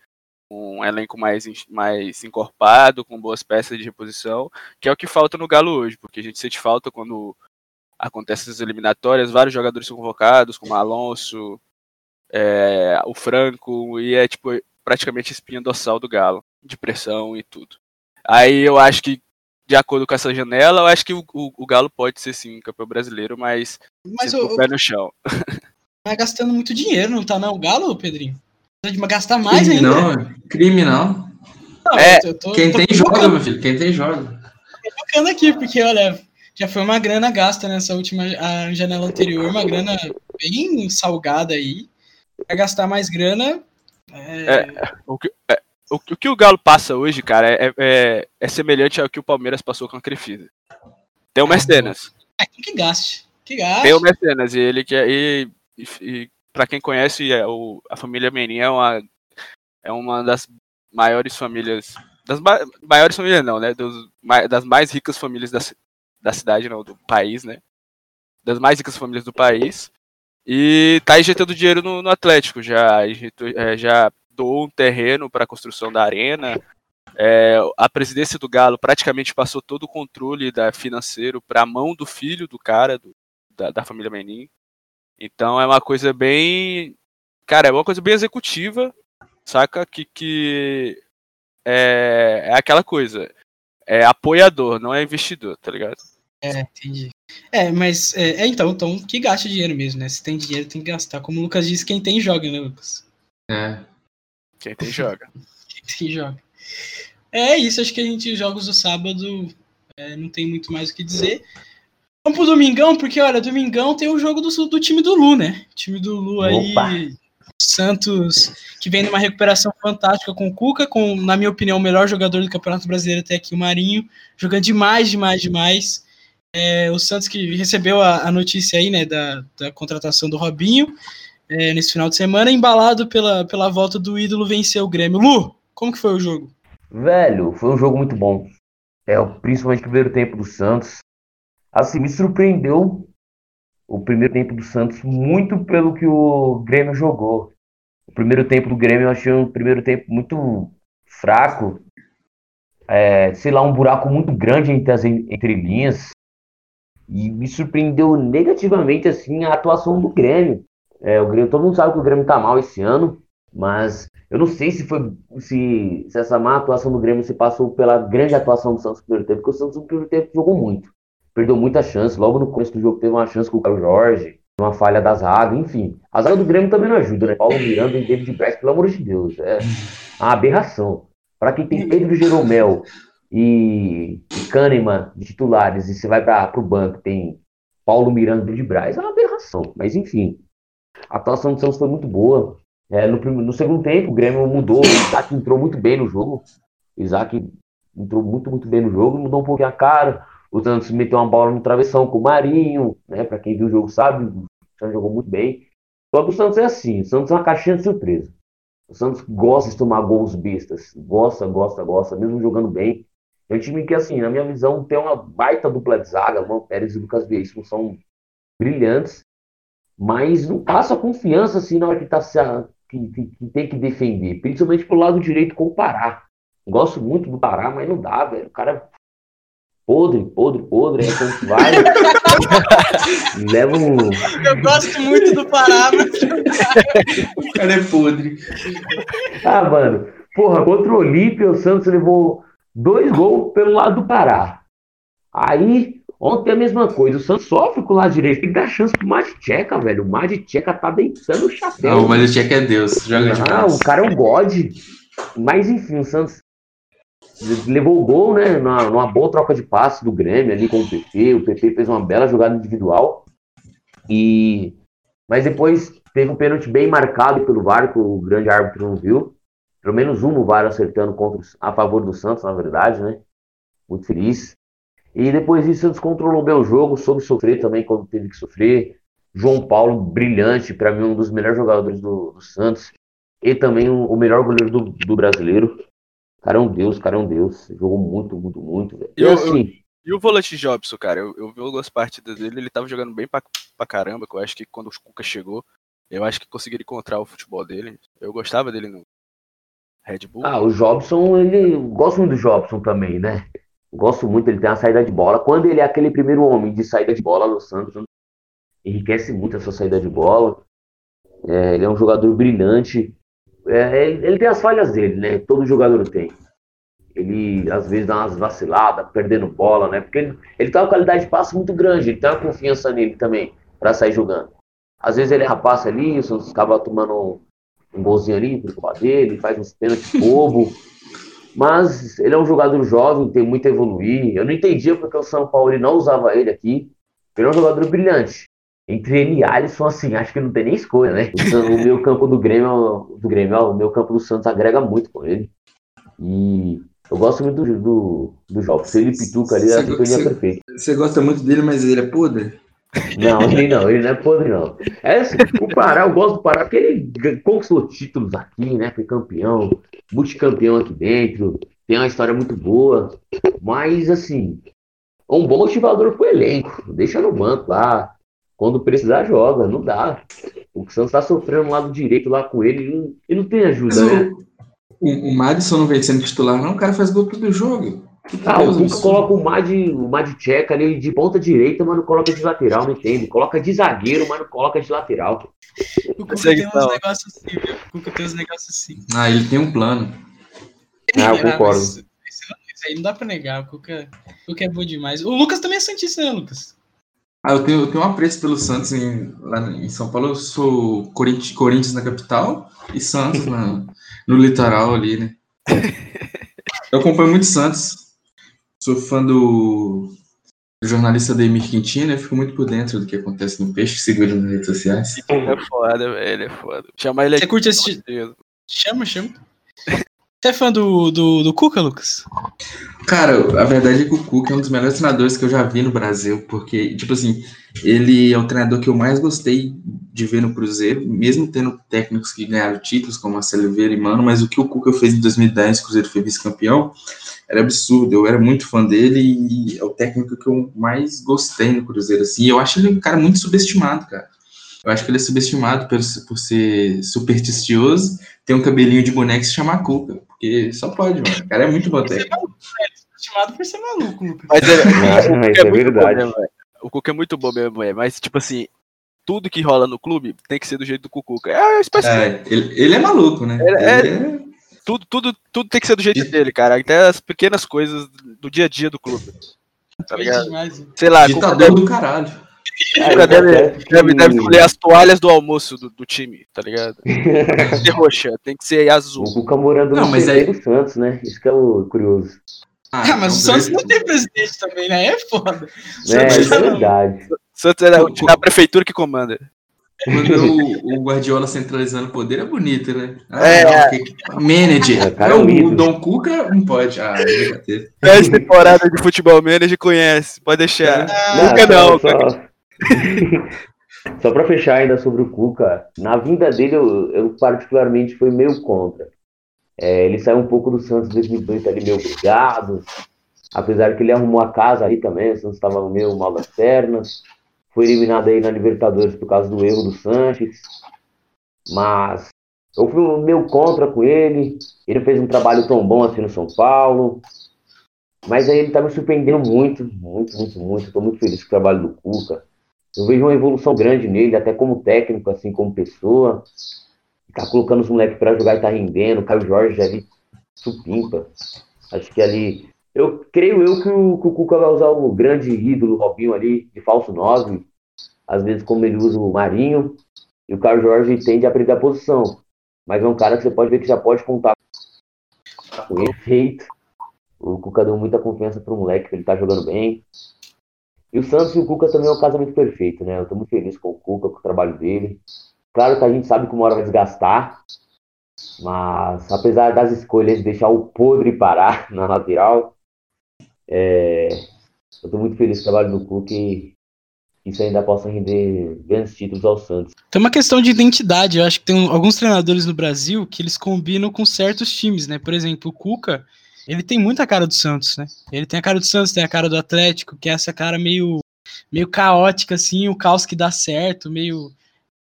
Speaker 4: Um elenco mais, mais encorpado, com boas peças de reposição, que é o que falta no Galo hoje, porque a gente sente falta quando acontecem as eliminatórias, vários jogadores são convocados, como Alonso, é, o Franco, e é tipo praticamente espinha dorsal do Galo, de pressão e tudo. Aí eu acho que, de acordo com essa janela, eu acho que o, o, o Galo pode ser sim campeão brasileiro, mas, mas o, o pé no chão. (laughs)
Speaker 1: Tá gastando muito dinheiro, não tá não, o Galo, Pedrinho? Precisa de gastar mais ainda.
Speaker 3: Não, criminal. Não, é, tô, quem tô, tem joga, meu filho, quem tem joga.
Speaker 1: Tô tocando aqui, porque olha, já foi uma grana gasta nessa última a janela anterior, uma grana bem salgada aí. Vai gastar mais grana.
Speaker 4: É... É, o, que, é, o, o, que o Galo passa hoje, cara, é, é, é semelhante ao que o Palmeiras passou com a Crefisa. Tem o Mecenas.
Speaker 1: É, que gaste. Que gaste.
Speaker 4: Tem o Mecenas, e ele que e, e, e para quem conhece, é o, a família Menin é uma, é uma das maiores famílias. Das maiores famílias não, né? Dos, das mais ricas famílias da, da cidade, não, do país, né? Das mais ricas famílias do país. E tá injetando dinheiro no, no Atlético. Já, injetou, é, já doou um terreno para a construção da arena. É, a presidência do Galo praticamente passou todo o controle da financeiro para a mão do filho do cara, do, da, da família Menin. Então é uma coisa bem. Cara, é uma coisa bem executiva, saca? Que, que é, é aquela coisa. É apoiador, não é investidor, tá ligado?
Speaker 1: É, entendi. É, mas é, é, então, então que gasta dinheiro mesmo, né? Se tem dinheiro, tem que gastar. Como o Lucas disse, quem tem joga, né, Lucas?
Speaker 3: É.
Speaker 4: Quem tem joga. (laughs)
Speaker 1: quem tem joga. É isso, acho que a gente, jogos do sábado, é, não tem muito mais o que dizer. Vamos pro Domingão, porque olha, Domingão tem o jogo do, do time do Lu, né? O time do Lu aí. Opa. Santos, que vem numa recuperação fantástica com o Cuca, com, na minha opinião, o melhor jogador do Campeonato Brasileiro até aqui, o Marinho, jogando demais, demais, demais. É, o Santos que recebeu a, a, notícia aí, né, da, da contratação do Robinho é, nesse final de semana, embalado pela, pela volta do ídolo, venceu o Grêmio. Lu, como que foi o jogo?
Speaker 2: Velho, foi um jogo muito bom. É, principalmente o primeiro tempo do Santos. Assim, me surpreendeu o primeiro tempo do Santos muito pelo que o Grêmio jogou. O primeiro tempo do Grêmio eu achei um primeiro tempo muito fraco. É, sei lá, um buraco muito grande entre as entrelinhas. E me surpreendeu negativamente assim a atuação do Grêmio. É, o Grêmio, todo mundo sabe que o Grêmio tá mal esse ano. Mas eu não sei se foi se, se essa má atuação do Grêmio se passou pela grande atuação do Santos no primeiro tempo, porque o Santos no primeiro tempo jogou muito. Perdeu muita chance. Logo no começo do jogo teve uma chance com o Carlos Jorge, uma falha da zaga, enfim. A zaga do Grêmio também não ajuda, né? Paulo Miranda e David Braz, pelo amor de Deus. É uma aberração. Para quem tem Pedro Jeromel e, e Kahneman de titulares e você vai para o banco, tem Paulo Miranda e David Braz, é uma aberração. Mas enfim, a atuação do Santos foi muito boa. É, no, no, segundo tempo, o Grêmio mudou, o Isaac entrou muito bem no jogo. O Isaac entrou muito, muito bem no jogo, mudou um pouquinho a cara. O Santos meteu uma bola no travessão com o Marinho, né? Para quem viu o jogo sabe, o Santos jogou muito bem. Só que o Santos é assim, o Santos é uma caixinha de surpresa. O Santos gosta de tomar gols bestas. Gosta, gosta, gosta, mesmo jogando bem. É um time que, assim, na minha visão, tem uma baita dupla de zaga. Luan Pérez e Lucas Veríssimo são brilhantes, mas não passa confiança assim na hora que tá se, que, que, que, tem que defender, principalmente pro lado direito com o Pará. Gosto muito do Pará, mas não dá, velho. O cara é podre, podre, podre, aí quando vai, (laughs) leva um...
Speaker 1: Eu gosto muito do Pará, mas...
Speaker 3: o cara é podre.
Speaker 2: Ah, mano, porra, contra o Olímpia, o Santos levou dois gols pelo lado do Pará. Aí, Ontem a mesma coisa. O Santos sofre com o lado direito. Tem que dar chance pro Madcheca, velho. O Madcheca tá deitando o chapéu.
Speaker 3: Não, o Madcheca é Deus. Joga de
Speaker 2: Ah, o cara é um god. Mas enfim, o Santos levou o gol, né? Numa, numa boa troca de passe do Grêmio ali com o PP. O PP fez uma bela jogada individual. E mas depois teve um pênalti bem marcado pelo VAR, que o grande árbitro não viu. Pelo menos um no VAR acertando contra, a favor do Santos, na verdade, né? Muito feliz. E depois disso, o Santos controlou bem o jogo, soube sofrer também quando teve que sofrer. João Paulo, brilhante, para mim, um dos melhores jogadores do, do Santos. E também o, o melhor goleiro do, do, brasileiro. Cara é um deus, cara é um deus. Jogou muito, muito, muito.
Speaker 4: E, e assim. e o volante Jobson, cara, eu, eu vi algumas partidas dele, ele tava jogando bem pra, pra caramba, que eu acho que quando o Cuca chegou, eu acho que conseguiram encontrar o futebol dele. Eu gostava dele no Red Bull.
Speaker 2: Ah, o Jobson, ele. Gosto muito do Jobson também, né? Gosto muito, ele tem uma saída de bola. Quando ele é aquele primeiro homem de saída de bola no Santos, enriquece muito a sua saída de bola. É, ele é um jogador brilhante. É, ele tem as falhas dele, né? Todo jogador tem. Ele às vezes dá umas vaciladas, perdendo bola, né? Porque ele, ele tem uma qualidade de passe muito grande, ele tem uma confiança nele também para sair jogando. Às vezes ele é rapaz ali, Santos acaba tomando um, golzinho ali por culpa dele, faz uns pênaltis bobo. Mas ele é um jogador jovem, tem muito a evoluir. Eu não entendia porque o São Paulo não usava ele aqui. Ele é um jogador brilhante. Entre ele e Alisson, assim, acho que não tem nem escolha, né? O meu campo do Grêmio, do Grêmio, o meu campo do Santos agrega muito com ele. E eu gosto muito do, do, do jogo. Se ele pituca ali, a sintonia perfeita.
Speaker 3: Você gosta muito dele, mas ele é podre?
Speaker 2: Não, ele não, ele não é podre, não. É assim, o Pará, eu gosto do Pará porque ele conquistou títulos aqui, né? Foi campeão, multicampeão aqui dentro, tem uma história muito boa. Mas, assim, um bom motivador pro elenco. Deixa no banco lá. Quando precisar, joga. Não dá. O Santos tá sofrendo no lado direito lá com ele e não, não tem ajuda, mas né?
Speaker 3: O, o Madison não vem sendo titular, não. O cara faz gol todo jogo.
Speaker 2: Ah, o Cuca coloca o Mad, o Mad Checa ali de ponta direita, mas não coloca de lateral, não entende? Coloca de zagueiro, mas não coloca de lateral.
Speaker 1: O Cuca tem uns negócios assim, viu? O Cuca tem uns negócios assim.
Speaker 3: Ah, ele tem um plano.
Speaker 2: Ah, eu concordo.
Speaker 1: Isso, isso aí não dá pra negar. O Cuca, o Cuca é bom demais. O Lucas também é Santista, né, Lucas?
Speaker 3: Ah, eu tenho, eu tenho um apreço pelo Santos em, lá em São Paulo. Eu sou Corinthians, Corinthians na capital e Santos na, no litoral ali, né? (laughs) Eu acompanho muito Santos. Sou fã do, do jornalista Demir Quintino, eu fico muito por dentro do que acontece no Peixe, sigo ele nas redes sociais.
Speaker 4: É foda, velho, é foda. Chama ele
Speaker 1: Você curte esse. Chama, chama. Você é fã do, do, do Cuca, Lucas?
Speaker 3: Cara, a verdade é que o Cuca é um dos melhores treinadores que eu já vi no Brasil, porque, tipo assim, ele é o treinador que eu mais gostei de ver no Cruzeiro, mesmo tendo técnicos que ganharam títulos, como Marcelo Oliveira e Mano, mas o que o Cuca fez em 2010, o Cruzeiro foi vice-campeão, era absurdo. Eu era muito fã dele e é o técnico que eu mais gostei no Cruzeiro, assim. Eu acho ele um cara muito subestimado, cara. Eu acho que ele é subestimado por, por ser supersticioso, ter um cabelinho de boneco e se chamar Cuca, porque só pode, mano. O cara é muito bom técnico.
Speaker 1: É subestimado por ser maluco, Lucas.
Speaker 4: Mas é,
Speaker 2: é, é, é verdade.
Speaker 4: Bom, o Cuca é muito bom mesmo, é. Mas, tipo assim, tudo que rola no clube tem que ser do jeito do Cucuca. É,
Speaker 3: é ele, ele, é maluco, né?
Speaker 4: Ele, é, é... Tudo, tudo, tudo tem que ser do jeito dele, cara. Até as pequenas coisas do dia a dia do clube. Tá ligado?
Speaker 3: Sei lá, Ditador do caralho.
Speaker 4: É, deve, deve, deve escolher as toalhas do almoço do, do time, tá ligado? (laughs) Tem que ser roxa, tem que ser azul.
Speaker 2: O Cuca morando não, no mas aí... do Santos, né? Isso que é o curioso.
Speaker 1: Ah, ah mas o Santos não tem presidente também, né? É foda. (laughs)
Speaker 2: É, é verdade.
Speaker 4: Santos é a, a prefeitura que comanda.
Speaker 3: Quando o, o, Guardiola centralizando o poder é bonito, né? Ah, é. Não, manager. É, cara, é o, o Dom Cuca não pode. Ah,
Speaker 4: Dez temporada de futebol manager conhece, pode deixar. Ah, Nunca não. Só,
Speaker 2: só (laughs) para fechar ainda sobre o Cuca, na vinda dele eu, eu particularmente fui meio contra. É, ele saiu um pouco do Santos em 2002 ali meio brigado, apesar que ele arrumou a casa aí também, o Santos estava meio mal das pernas. Foi eliminado aí na Libertadores por causa do erro do Sanches. Mas eu fui meio contra com ele. Ele fez um trabalho tão bom assim no São Paulo. Mas aí ele tá me surpreendendo muito, muito, muito, muito. Estou muito feliz com o trabalho do Cuca. Eu vejo uma evolução grande nele, até como técnico, assim, como pessoa. Tá colocando os moleques para jogar e tá rendendo. O Caio Jorge ali supimpa. Acho que ali. Eu creio eu que o, que o Cuca vai usar o grande ídolo Robinho ali, de falso 9. Às vezes, como ele usa o Marinho. E o Caio Jorge tende a aprender a posição. Mas é um cara que você pode ver que já pode contar com efeito. O Cuca deu muita confiança pro moleque, que ele tá jogando bem. E o Santos e o Cuca também é um casamento perfeito, né? Eu tô muito feliz com o Cuca, com o trabalho dele. Claro que a gente sabe que uma hora vai desgastar, mas apesar das escolhas de deixar o podre parar (laughs) na lateral, é... eu tô muito feliz com o trabalho do Cuca e isso ainda possa render grandes títulos ao Santos.
Speaker 1: Tem uma questão de identidade, eu acho que tem alguns treinadores no Brasil que eles combinam com certos times, né? Por exemplo, o Cuca, ele tem muita cara do Santos, né? Ele tem a cara do Santos, tem a cara do Atlético, que é essa cara meio, meio caótica, assim, o caos que dá certo, meio.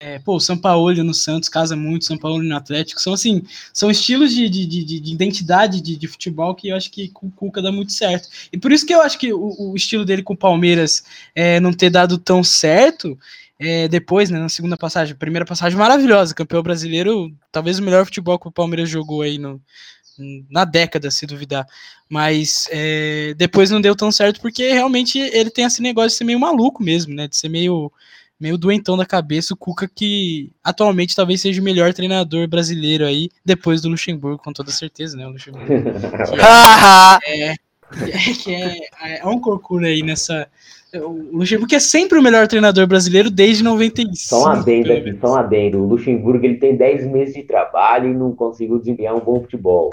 Speaker 1: É, pô, o São Paulo no Santos casa muito, São Paulo no Atlético. São assim, são estilos de, de, de, de identidade de, de, futebol que eu acho que com o Cuca dá muito certo. E por isso que eu acho que o, o estilo dele com o Palmeiras é, não ter dado tão certo. É, depois, né, na segunda passagem, primeira passagem maravilhosa, campeão brasileiro, talvez o melhor futebol que o Palmeiras jogou aí no, na década, se duvidar. Mas é, depois não deu tão certo porque realmente ele tem esse negócio de ser meio maluco mesmo, né? De ser meio, meio doentão da cabeça. O Cuca, que atualmente talvez seja o melhor treinador brasileiro aí, depois do Luxemburgo, com toda certeza, né? O Luxemburgo. (laughs) que é, (laughs) é, que é, é, é um corcunda aí nessa, o Luxemburgo é sempre o melhor treinador brasileiro desde 95.
Speaker 2: Só um adendo aqui, só um adendo. O Luxemburgo ele tem 10 meses de trabalho e não conseguiu desempenhar um bom futebol.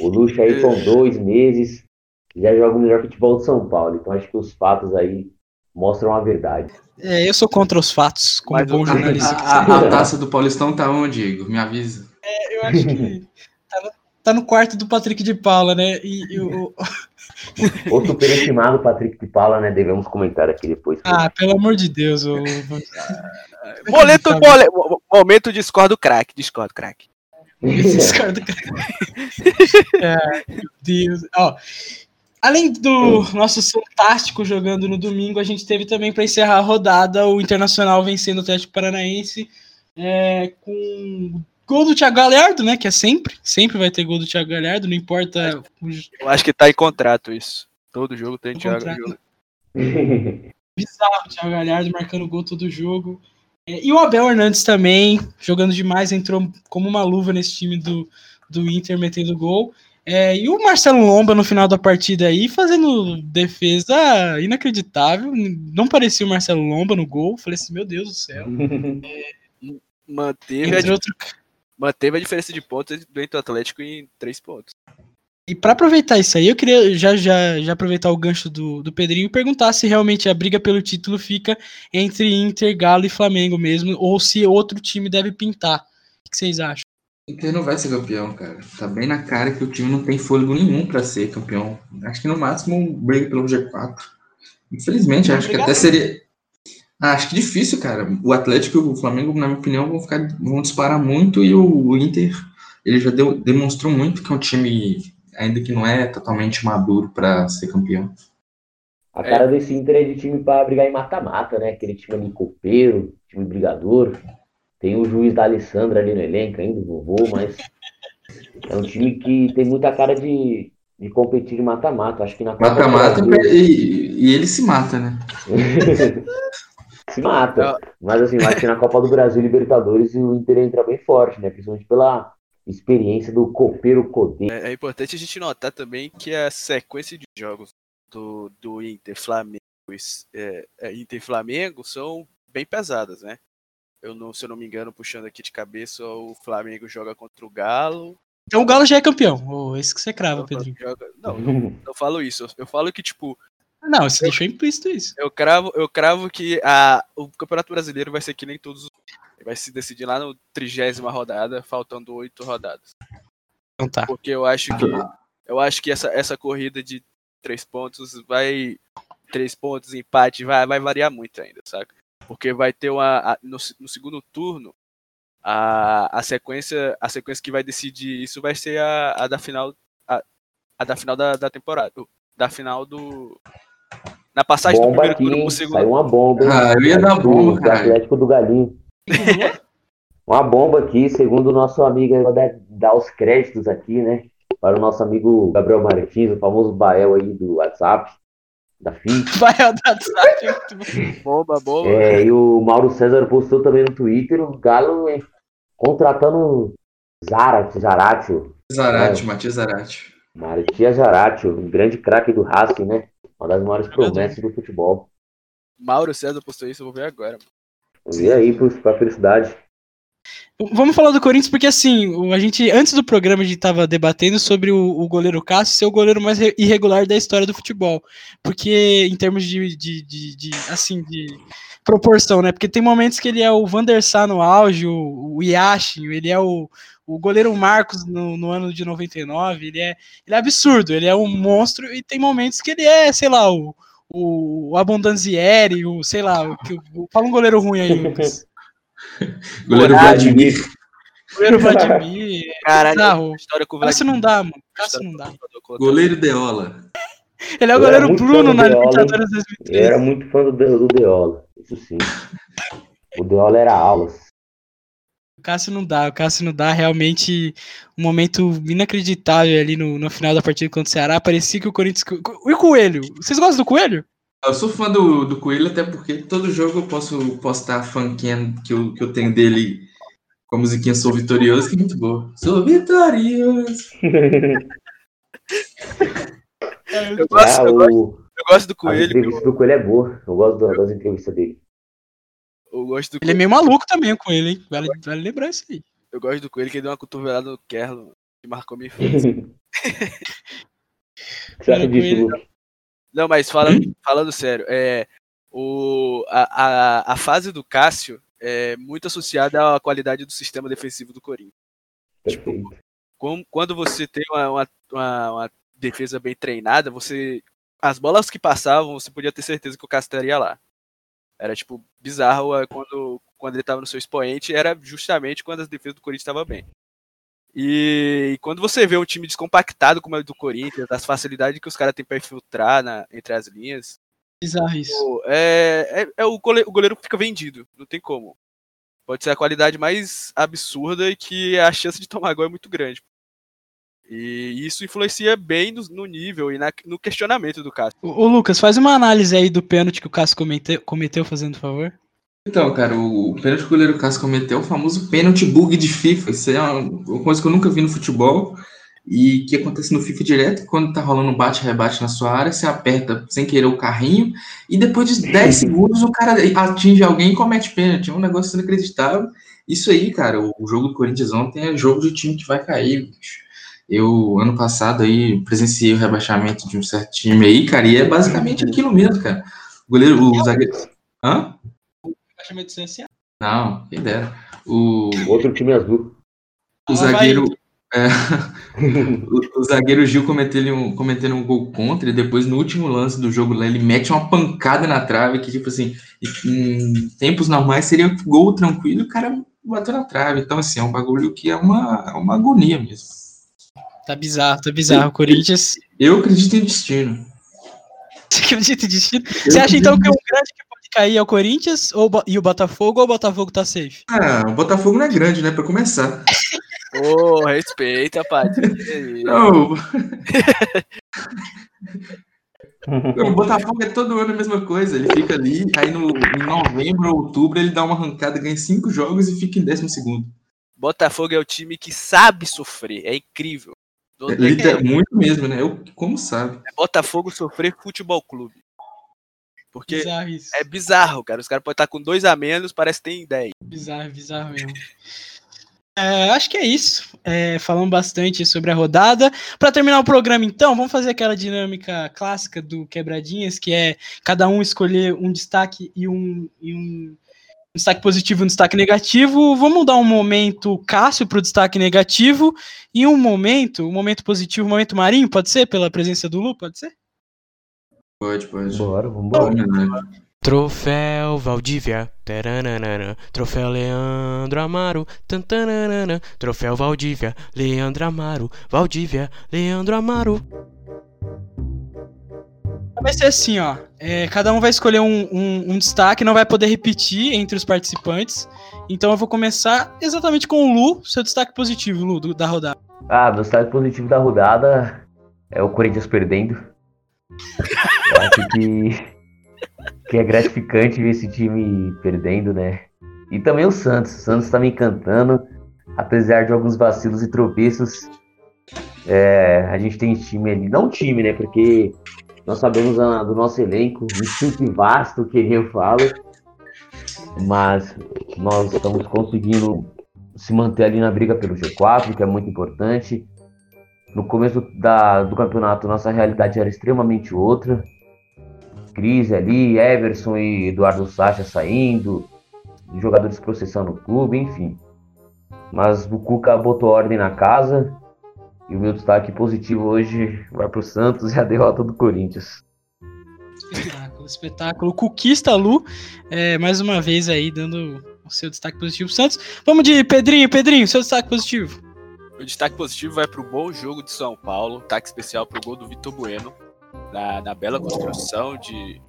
Speaker 2: O Luxo aí com (laughs) dois meses já joga o melhor futebol de São Paulo. Então acho que os fatos aí mostram a verdade.
Speaker 1: É, eu sou contra os fatos, como Mas bom jornalista.
Speaker 3: A, a, a, taça do Paulistão tá onde, Igor? Me avisa.
Speaker 1: É, eu acho que (laughs) tá no, tá no quarto do Patrick de Paula, né? E, e o, (laughs)
Speaker 2: o superestimado Patrick de Paula, né? Devemos comentar aqui depois.
Speaker 1: Ah, pelo amor de Deus. O... (laughs)
Speaker 4: momento, mole... momento discordo craque, discordo craque. (laughs) discordo craque.
Speaker 1: é, meu Deus. Ó, além do nosso fantástico jogando no domingo, a gente teve também para encerrar a rodada o Internacional vencendo o Atlético Paranaense é, com Gol do Thiago Galhardo, né? Que é sempre, sempre vai ter gol do Thiago Galhardo, não importa.
Speaker 4: Eu acho que tá em contrato isso. Todo jogo tem Thiago Galhardo. (laughs)
Speaker 1: Bizarro, Thiago Galhardo marcando gol todo jogo. É, e o Abel Hernandes também, jogando demais, entrou como uma luva nesse time do, do Inter, metendo gol. É, e o Marcelo Lomba no final da partida aí, fazendo defesa inacreditável. Não parecia o Marcelo Lomba no gol. Falei assim, meu Deus do céu. (laughs) É,
Speaker 4: manteve, a, outro manteve a diferença de pontos do Ento Atlético em três pontos.
Speaker 1: E para aproveitar isso aí, eu queria já, já, já aproveitar o gancho do, do Pedrinho e perguntar se realmente a briga pelo título fica entre Inter, Galo e Flamengo mesmo, ou se outro time deve pintar. O que vocês acham?
Speaker 3: Inter não vai ser campeão, cara. Tá bem na cara que o time não tem fôlego nenhum para ser campeão. Acho que no máximo briga pelo G4. Infelizmente, acho que até seria. Ah, acho que difícil, cara. O Atlético e o Flamengo, na minha opinião, vão ficar, vão disparar muito e o, Inter, ele já deu, demonstrou muito que é um time, ainda que não é totalmente maduro para ser campeão.
Speaker 2: A é. cara desse Inter é de time para brigar em mata-mata, né? Aquele time ali copeiro, time brigador. Tem o juiz da Alessandra ali no elenco ainda, o vovô, mas é um time que tem muita cara de, de competir em mata-mata. Acho que na
Speaker 3: Mata-mata e, e, ele se mata, né? (laughs)
Speaker 2: se mata. Mas assim, acho que na Copa do Brasil Libertadores o Inter entra bem forte, né? Principalmente pela experiência do copeiro Codê.
Speaker 4: É, é, importante a gente notar também que a sequência de jogos do, do Inter Flamengo é, é, Inter Flamengo são bem pesadas, né? Eu não, se eu não me engano, puxando aqui de cabeça, o Flamengo joga contra o Galo.
Speaker 1: Então o Galo já é campeão. Oh, esse que você crava, Pedrinho.
Speaker 4: Joga... Não, não, não falo isso. Eu falo que, tipo,
Speaker 1: não, você eu, deixou implícito isso.
Speaker 4: Eu cravo, eu cravo que a, o Campeonato Brasileiro vai ser que nem todos os. Vai se decidir lá no trigésima rodada, faltando oito rodadas.
Speaker 1: Então tá.
Speaker 4: Porque eu acho que. Eu acho que essa, essa corrida de três pontos vai. Três pontos, empate, vai, vai variar muito ainda, saca? Porque vai ter uma. A, no, no segundo turno, a, a sequência a sequência que vai decidir isso vai ser a, a da final a, a da final da, da temporada da final do na passagem
Speaker 2: bomba
Speaker 4: do primeiro
Speaker 2: aqui,
Speaker 4: turno pro segundo.
Speaker 2: Saiu uma bomba.
Speaker 3: Ah, eu ia dar bomba,
Speaker 2: cara. Atlético do Galinho. uma bomba aqui, segundo o nosso amigo, eu vou dar, os créditos aqui, né? Para o nosso amigo Gabriel Martins, o famoso Bael aí do WhatsApp, da FIC. (laughs)
Speaker 1: Bael do WhatsApp.
Speaker 4: bomba, bomba.
Speaker 2: É, e o Mauro César postou também no Twitter o Galo é, contratando Zarat, Zaratio.
Speaker 3: Zarate, é. Matias Zarate.
Speaker 2: Matias Zaratio, um grande craque do Racing, né? Uma das maiores promessas do futebol.
Speaker 4: Mauro César postou isso, eu vou ver agora.
Speaker 2: Vê aí pra felicidade.
Speaker 1: Vamos falar do Corinthians, porque assim, a gente, antes do programa, a gente estava debatendo sobre o, o, goleiro Cássio ser o goleiro mais irregular da história do futebol. Porque, em termos de, de, de, de assim, de proporção, né? Porque tem momentos que ele é o Van der Sar no auge, o, o Yashin, ele é o, o goleiro Marcos no, no, ano de 99, ele é, ele é absurdo, ele é um monstro, e tem momentos que ele é, sei lá, o, o, o Abondanzieri, o, sei lá, o, o, fala um goleiro ruim aí, Lucas. (laughs)
Speaker 3: goleiro Vladimir.
Speaker 1: Goleiro Vladimir.
Speaker 4: Caralho,
Speaker 1: história com o Cássio não dá, mano. Cássio não dá.
Speaker 3: Goleiro Deola.
Speaker 1: Ele é o goleiro Bruno na Libertadores 2013.
Speaker 2: Eu era muito fã do, do Deola, isso sim. O Deola era aulas.
Speaker 1: Cássio não dá, o Cássio não dá realmente um momento inacreditável ali no, no final da partida contra o Ceará. Parecia que o Corinthians. E o Coelho? Vocês gostam do Coelho?
Speaker 3: Eu sou fã do, do Coelho, até porque todo jogo eu posso postar a funkinha que eu, que eu tenho dele com a musiquinha Sou Vitorioso, que é muito boa. Sou vitorioso! (laughs)
Speaker 4: eu, gosto, ah, eu, gosto, eu gosto do Coelho. A
Speaker 2: entrevista do Coelho é boa, eu gosto das entrevistas dele.
Speaker 4: Eu gosto
Speaker 1: ele é meio maluco também com ele, hein? Vale, vale lembrar isso aí.
Speaker 4: Eu gosto do Coelho que ele deu uma cotovelada no Kerlo e marcou minha frente. (laughs) Não, mas falando, falando sério, é, o, a, a, a fase do Cássio é muito associada à qualidade do sistema defensivo do Corinthians. Tipo, quando você tem uma, uma, uma, uma, defesa bem treinada, você as bolas que passavam, você podia ter certeza que o Cássio estaria lá. Era, tipo, bizarro é, quando, quando ele estava no seu expoente, era justamente quando as defesas do Corinthians estavam bem. E, e, quando você vê um time descompactado como é o do Corinthians, as facilidades que os caras têm para infiltrar na, entre as linhas.
Speaker 1: Bizarro isso.
Speaker 4: É, é, é o, goleiro, o goleiro fica vendido, não tem como. Pode ser a qualidade mais absurda e que a chance de tomar gol é muito grande. E isso influencia bem no, no nível e na, no questionamento do Cássio.
Speaker 1: Ô, Lucas, faz uma análise aí do pênalti que o Cássio cometeu, cometeu fazendo favor.
Speaker 3: Então, cara, o pênalti que o goleiro Cássio cometeu é o famoso pênalti bug de FIFA. Isso é uma coisa que eu nunca vi no futebol e que acontece no FIFA direto. Quando tá rolando um bate-rebate na sua área, você aperta sem querer o carrinho e depois de 10 segundos o cara atinge alguém e comete pênalti. É um negócio inacreditável. Isso aí, cara, o jogo do Corinthians ontem é jogo de time que vai cair, bicho. Eu, ano passado, aí, presenciei o rebaixamento de um certo time aí, cara, e é basicamente aquilo mesmo, cara. O goleiro, o zagueiro. Hã?
Speaker 1: Rebaixamento essencial.
Speaker 3: Não, quem dera. O...
Speaker 2: Outro time azul.
Speaker 3: O zagueiro. É, (laughs) o, o, zagueiro Gil cometendo um, cometendo um gol contra, e depois no último lance do jogo lá, ele mete uma pancada na trave, que, tipo assim, em tempos normais seria gol tranquilo, e o cara bateu na trave. Então, assim, é um bagulho que é uma, é uma agonia mesmo.
Speaker 1: Tá bizarro, tá bizarro. Corinthians.
Speaker 3: Eu acredito em destino.
Speaker 1: acredita em destino? Você acha então que o grande que pode cair é o Corinthians ou, e o Botafogo ou o Botafogo tá safe?
Speaker 3: Ah, o Botafogo não é grande, né? Pra começar. (laughs)
Speaker 4: Ô, oh, respeita, Paty. (laughs)
Speaker 3: Não. O Botafogo é todo ano a mesma coisa. Ele fica ali, aí no, em novembro ou outubro ele dá uma arrancada, ganha cinco jogos e fica em décimo segundo.
Speaker 4: Botafogo é o time que sabe sofrer, é incrível.
Speaker 3: É, é, muito mesmo, né? Eu, como sabe?
Speaker 4: É Botafogo sofrer futebol clube. Porque bizarro é bizarro, cara. Os caras podem estar com dois a menos, parece que tem 10.
Speaker 1: Bizarro, bizarro mesmo. (laughs) É, acho que é isso. É, falamos bastante sobre a rodada. Para terminar o programa, então, vamos fazer aquela dinâmica clássica do Quebradinhas, que é cada um escolher um destaque e um, e um destaque positivo e um destaque negativo. Vamos dar um momento Cássio para o destaque negativo e um momento, um momento positivo, um momento Marinho, pode ser? Pela presença do Lu, pode ser?
Speaker 3: Pode, pode.
Speaker 2: Bora, vamos embora.
Speaker 1: Troféu Valdívia, taranana, Troféu Leandro Amaro, tantanana, Troféu Valdívia, Leandro Amaro, Valdívia, Leandro Amaro. Vai ser assim, ó. É, cada um vai escolher um, um, um, destaque, não vai poder repetir entre os participantes. Então eu vou começar exatamente com o Lu, seu destaque positivo, Lu, do, da rodada.
Speaker 2: Ah, meu destaque positivo da rodada é o Corinthians perdendo. Eu acho que que é gratificante ver esse time perdendo, né? E também o Santos. O Santos tá me encantando, apesar de alguns vacilos e tropeços. É, a gente tem time ali, não time, né? Porque nós sabemos a, do nosso elenco, um time vasto, que eu falo, mas nós estamos conseguindo se manter ali na briga pelo G4, que é muito importante. No começo da, do campeonato, nossa realidade era extremamente outra crise ali, Everson e Eduardo Sacha saindo, jogadores processando o clube, enfim. Mas o Cuca botou ordem na casa e o meu destaque positivo hoje vai para o Santos e a derrota do Corinthians.
Speaker 1: Espetáculo, espetáculo. Cuquista Lu, é, mais uma vez aí dando o seu destaque positivo Santos. Vamos de Pedrinho, Pedrinho, seu destaque positivo.
Speaker 4: O destaque positivo vai para o bom jogo de São Paulo, destaque especial para o gol do Vitor Bueno na, na bela construção de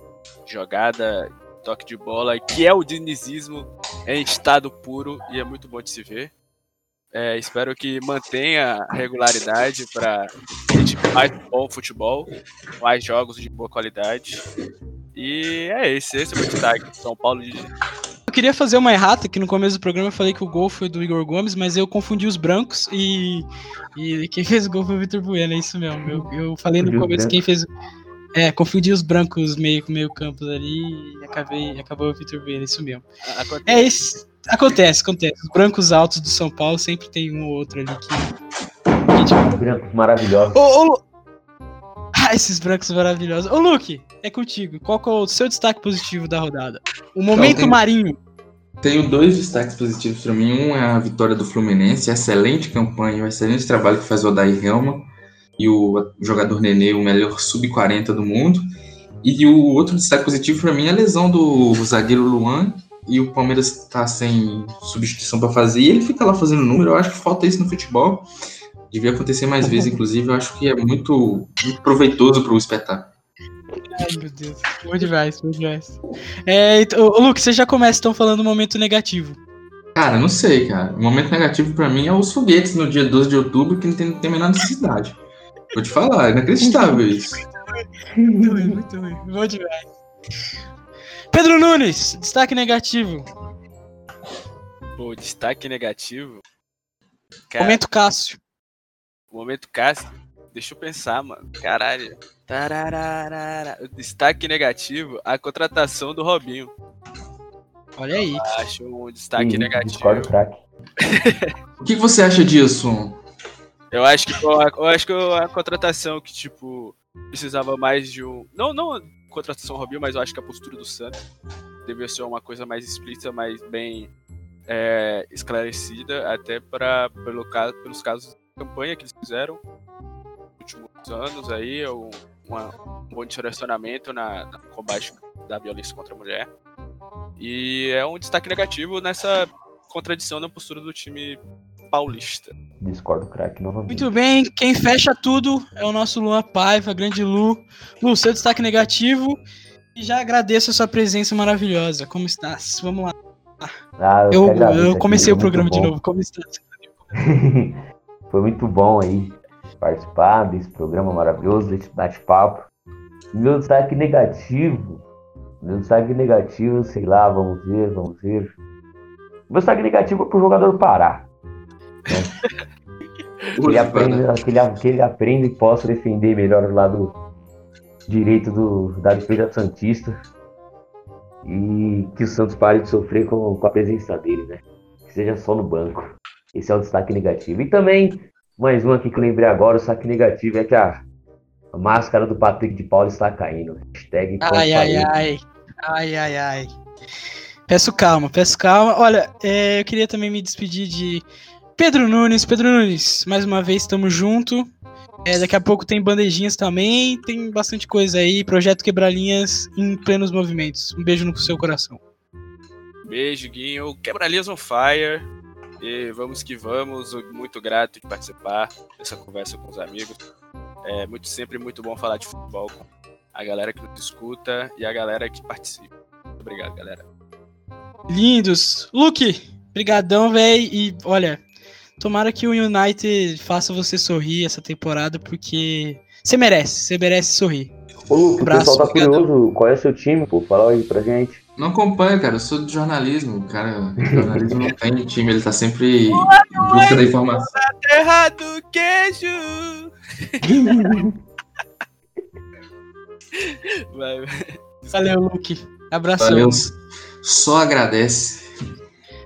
Speaker 4: jogada, toque de bola, que é o dinizismo em estado puro e é muito bom de se ver. É, espero que mantenha regularidade para a gente mais bom futebol, mais jogos de boa qualidade. E é esse, esse é o meu destaque. São Paulo de
Speaker 1: queria fazer uma errata, que no começo do programa eu falei que o gol foi do Igor Gomes, mas eu confundi os brancos e, e quem fez o gol foi o Vitor Bueno, é isso mesmo. Eu, eu falei no começo quem fez. É, confundi os brancos meio com meio campos ali e acabei, acabou o Vitor Bueno, é isso mesmo. Acontece. É isso. Acontece, acontece. Os brancos altos do São Paulo sempre tem um ou outro ali que.
Speaker 2: que tipo... Brancos maravilhosos.
Speaker 1: Ô, ô, ah, esses brancos maravilhosos. Ô, Luke, é contigo. Qual é o seu destaque positivo da rodada? O momento então, marinho.
Speaker 3: Tenho dois destaques positivos para mim. Um é a vitória do Fluminense, excelente campanha, um excelente trabalho que faz o Odair Helma e o jogador Nenê, o melhor sub-40 do mundo. E o outro destaque positivo para mim é a lesão do zagueiro Luan e o Palmeiras está sem substituição para fazer e ele fica lá fazendo número. Eu acho que falta isso no futebol. Devia acontecer mais vezes, inclusive. Eu acho que é muito, muito proveitoso para o espetáculo.
Speaker 1: Ai, meu Deus. Bom demais, bom demais. É, então, Luke, você já começa então falando do momento negativo.
Speaker 3: Cara, não sei, cara. O momento negativo para mim é os foguetes no dia 12 de outubro que não tem, não tem a menor necessidade. Vou te falar, é inacreditável isso.
Speaker 1: Muito ruim, muito ruim. Bom demais. Pedro Nunes, destaque negativo.
Speaker 4: Pô, destaque negativo.
Speaker 1: Cara, momento Cássio.
Speaker 4: Momento Cássio. Deixa eu pensar, mano. Caralho. Tararara. Destaque negativo, a contratação do Robinho.
Speaker 1: Olha aí.
Speaker 4: Acho um destaque Ih, negativo. (laughs)
Speaker 3: o que você acha disso?
Speaker 4: Eu acho que eu acho que a contratação que tipo precisava mais de um, não não contratação Robinho, mas eu acho que a postura do Santos devia ser uma coisa mais explícita, mais bem é, esclarecida, até para pelo caso, pelos casos de campanha que eles fizeram últimos anos aí, um, uma, um bom direcionamento na, no combate da violência contra a mulher. E é um destaque negativo nessa contradição na postura do time paulista.
Speaker 2: Discordo, craque, novamente.
Speaker 1: Muito bem, quem fecha tudo é o nosso Luan Paiva, grande Lu. Lu, seu destaque negativo. E já agradeço a sua presença maravilhosa. Como estás? Vamos lá.
Speaker 2: Ah,
Speaker 1: eu, eu, eu comecei aqui, o programa de novo. Como estás? (laughs)
Speaker 2: foi muito bom aí participar desse programa maravilhoso, desse bate-papo. Meu destaque negativo. Meu destaque negativo, sei lá, vamos ver, vamos ver. Meu destaque negativo é pro jogador parar. Né? (laughs) ele, aprende, que, ele, que ele aprenda e possa defender melhor o lado direito do, da defesa Santista. E que o Santos pare de sofrer com, com a presença dele, né? Que seja só no banco. Esse é o destaque negativo. E também, mais um aqui que eu lembrei agora, o destaque negativo é que a, a máscara do Patrick de Paula está caindo. Hashtag
Speaker 1: ai, ai, ai. Ai, ai, ai. Peço calma, peço calma. Olha, é, eu queria também me despedir de Pedro Nunes. Pedro Nunes, mais uma vez estamos junto. É, daqui a pouco tem bandejinhas também, tem bastante coisa aí. Projeto Quebralinhas em plenos movimentos. Um beijo no seu coração.
Speaker 4: Beijo, Guinho. Quebralinhas on fire. E vamos que vamos. Muito grato de participar dessa conversa com os amigos. É muito sempre muito bom falar de futebol com a galera que nos escuta e a galera que participa. Muito obrigado, galera.
Speaker 1: Lindos. Luke, brigadão, velho. E olha, Tomara que o United faça você sorrir essa temporada, porque você merece, você merece sorrir.
Speaker 2: Ô, o pessoal tá curioso, qual é o seu time, pô? Fala aí pra gente.
Speaker 3: Não acompanha, cara, eu sou de jornalismo, cara. Jornalismo não tem time, ele tá sempre em busca da informação.
Speaker 4: Na terra do queijo!
Speaker 1: vai, vai. Valeu, Luke. Abração.
Speaker 3: Valeu. Só agradece.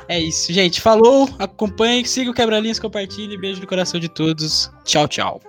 Speaker 1: É isso, gente. Falou, acompanhe, siga o Quebra-Linhas, compartilhe. Beijo no coração de todos. Tchau, tchau.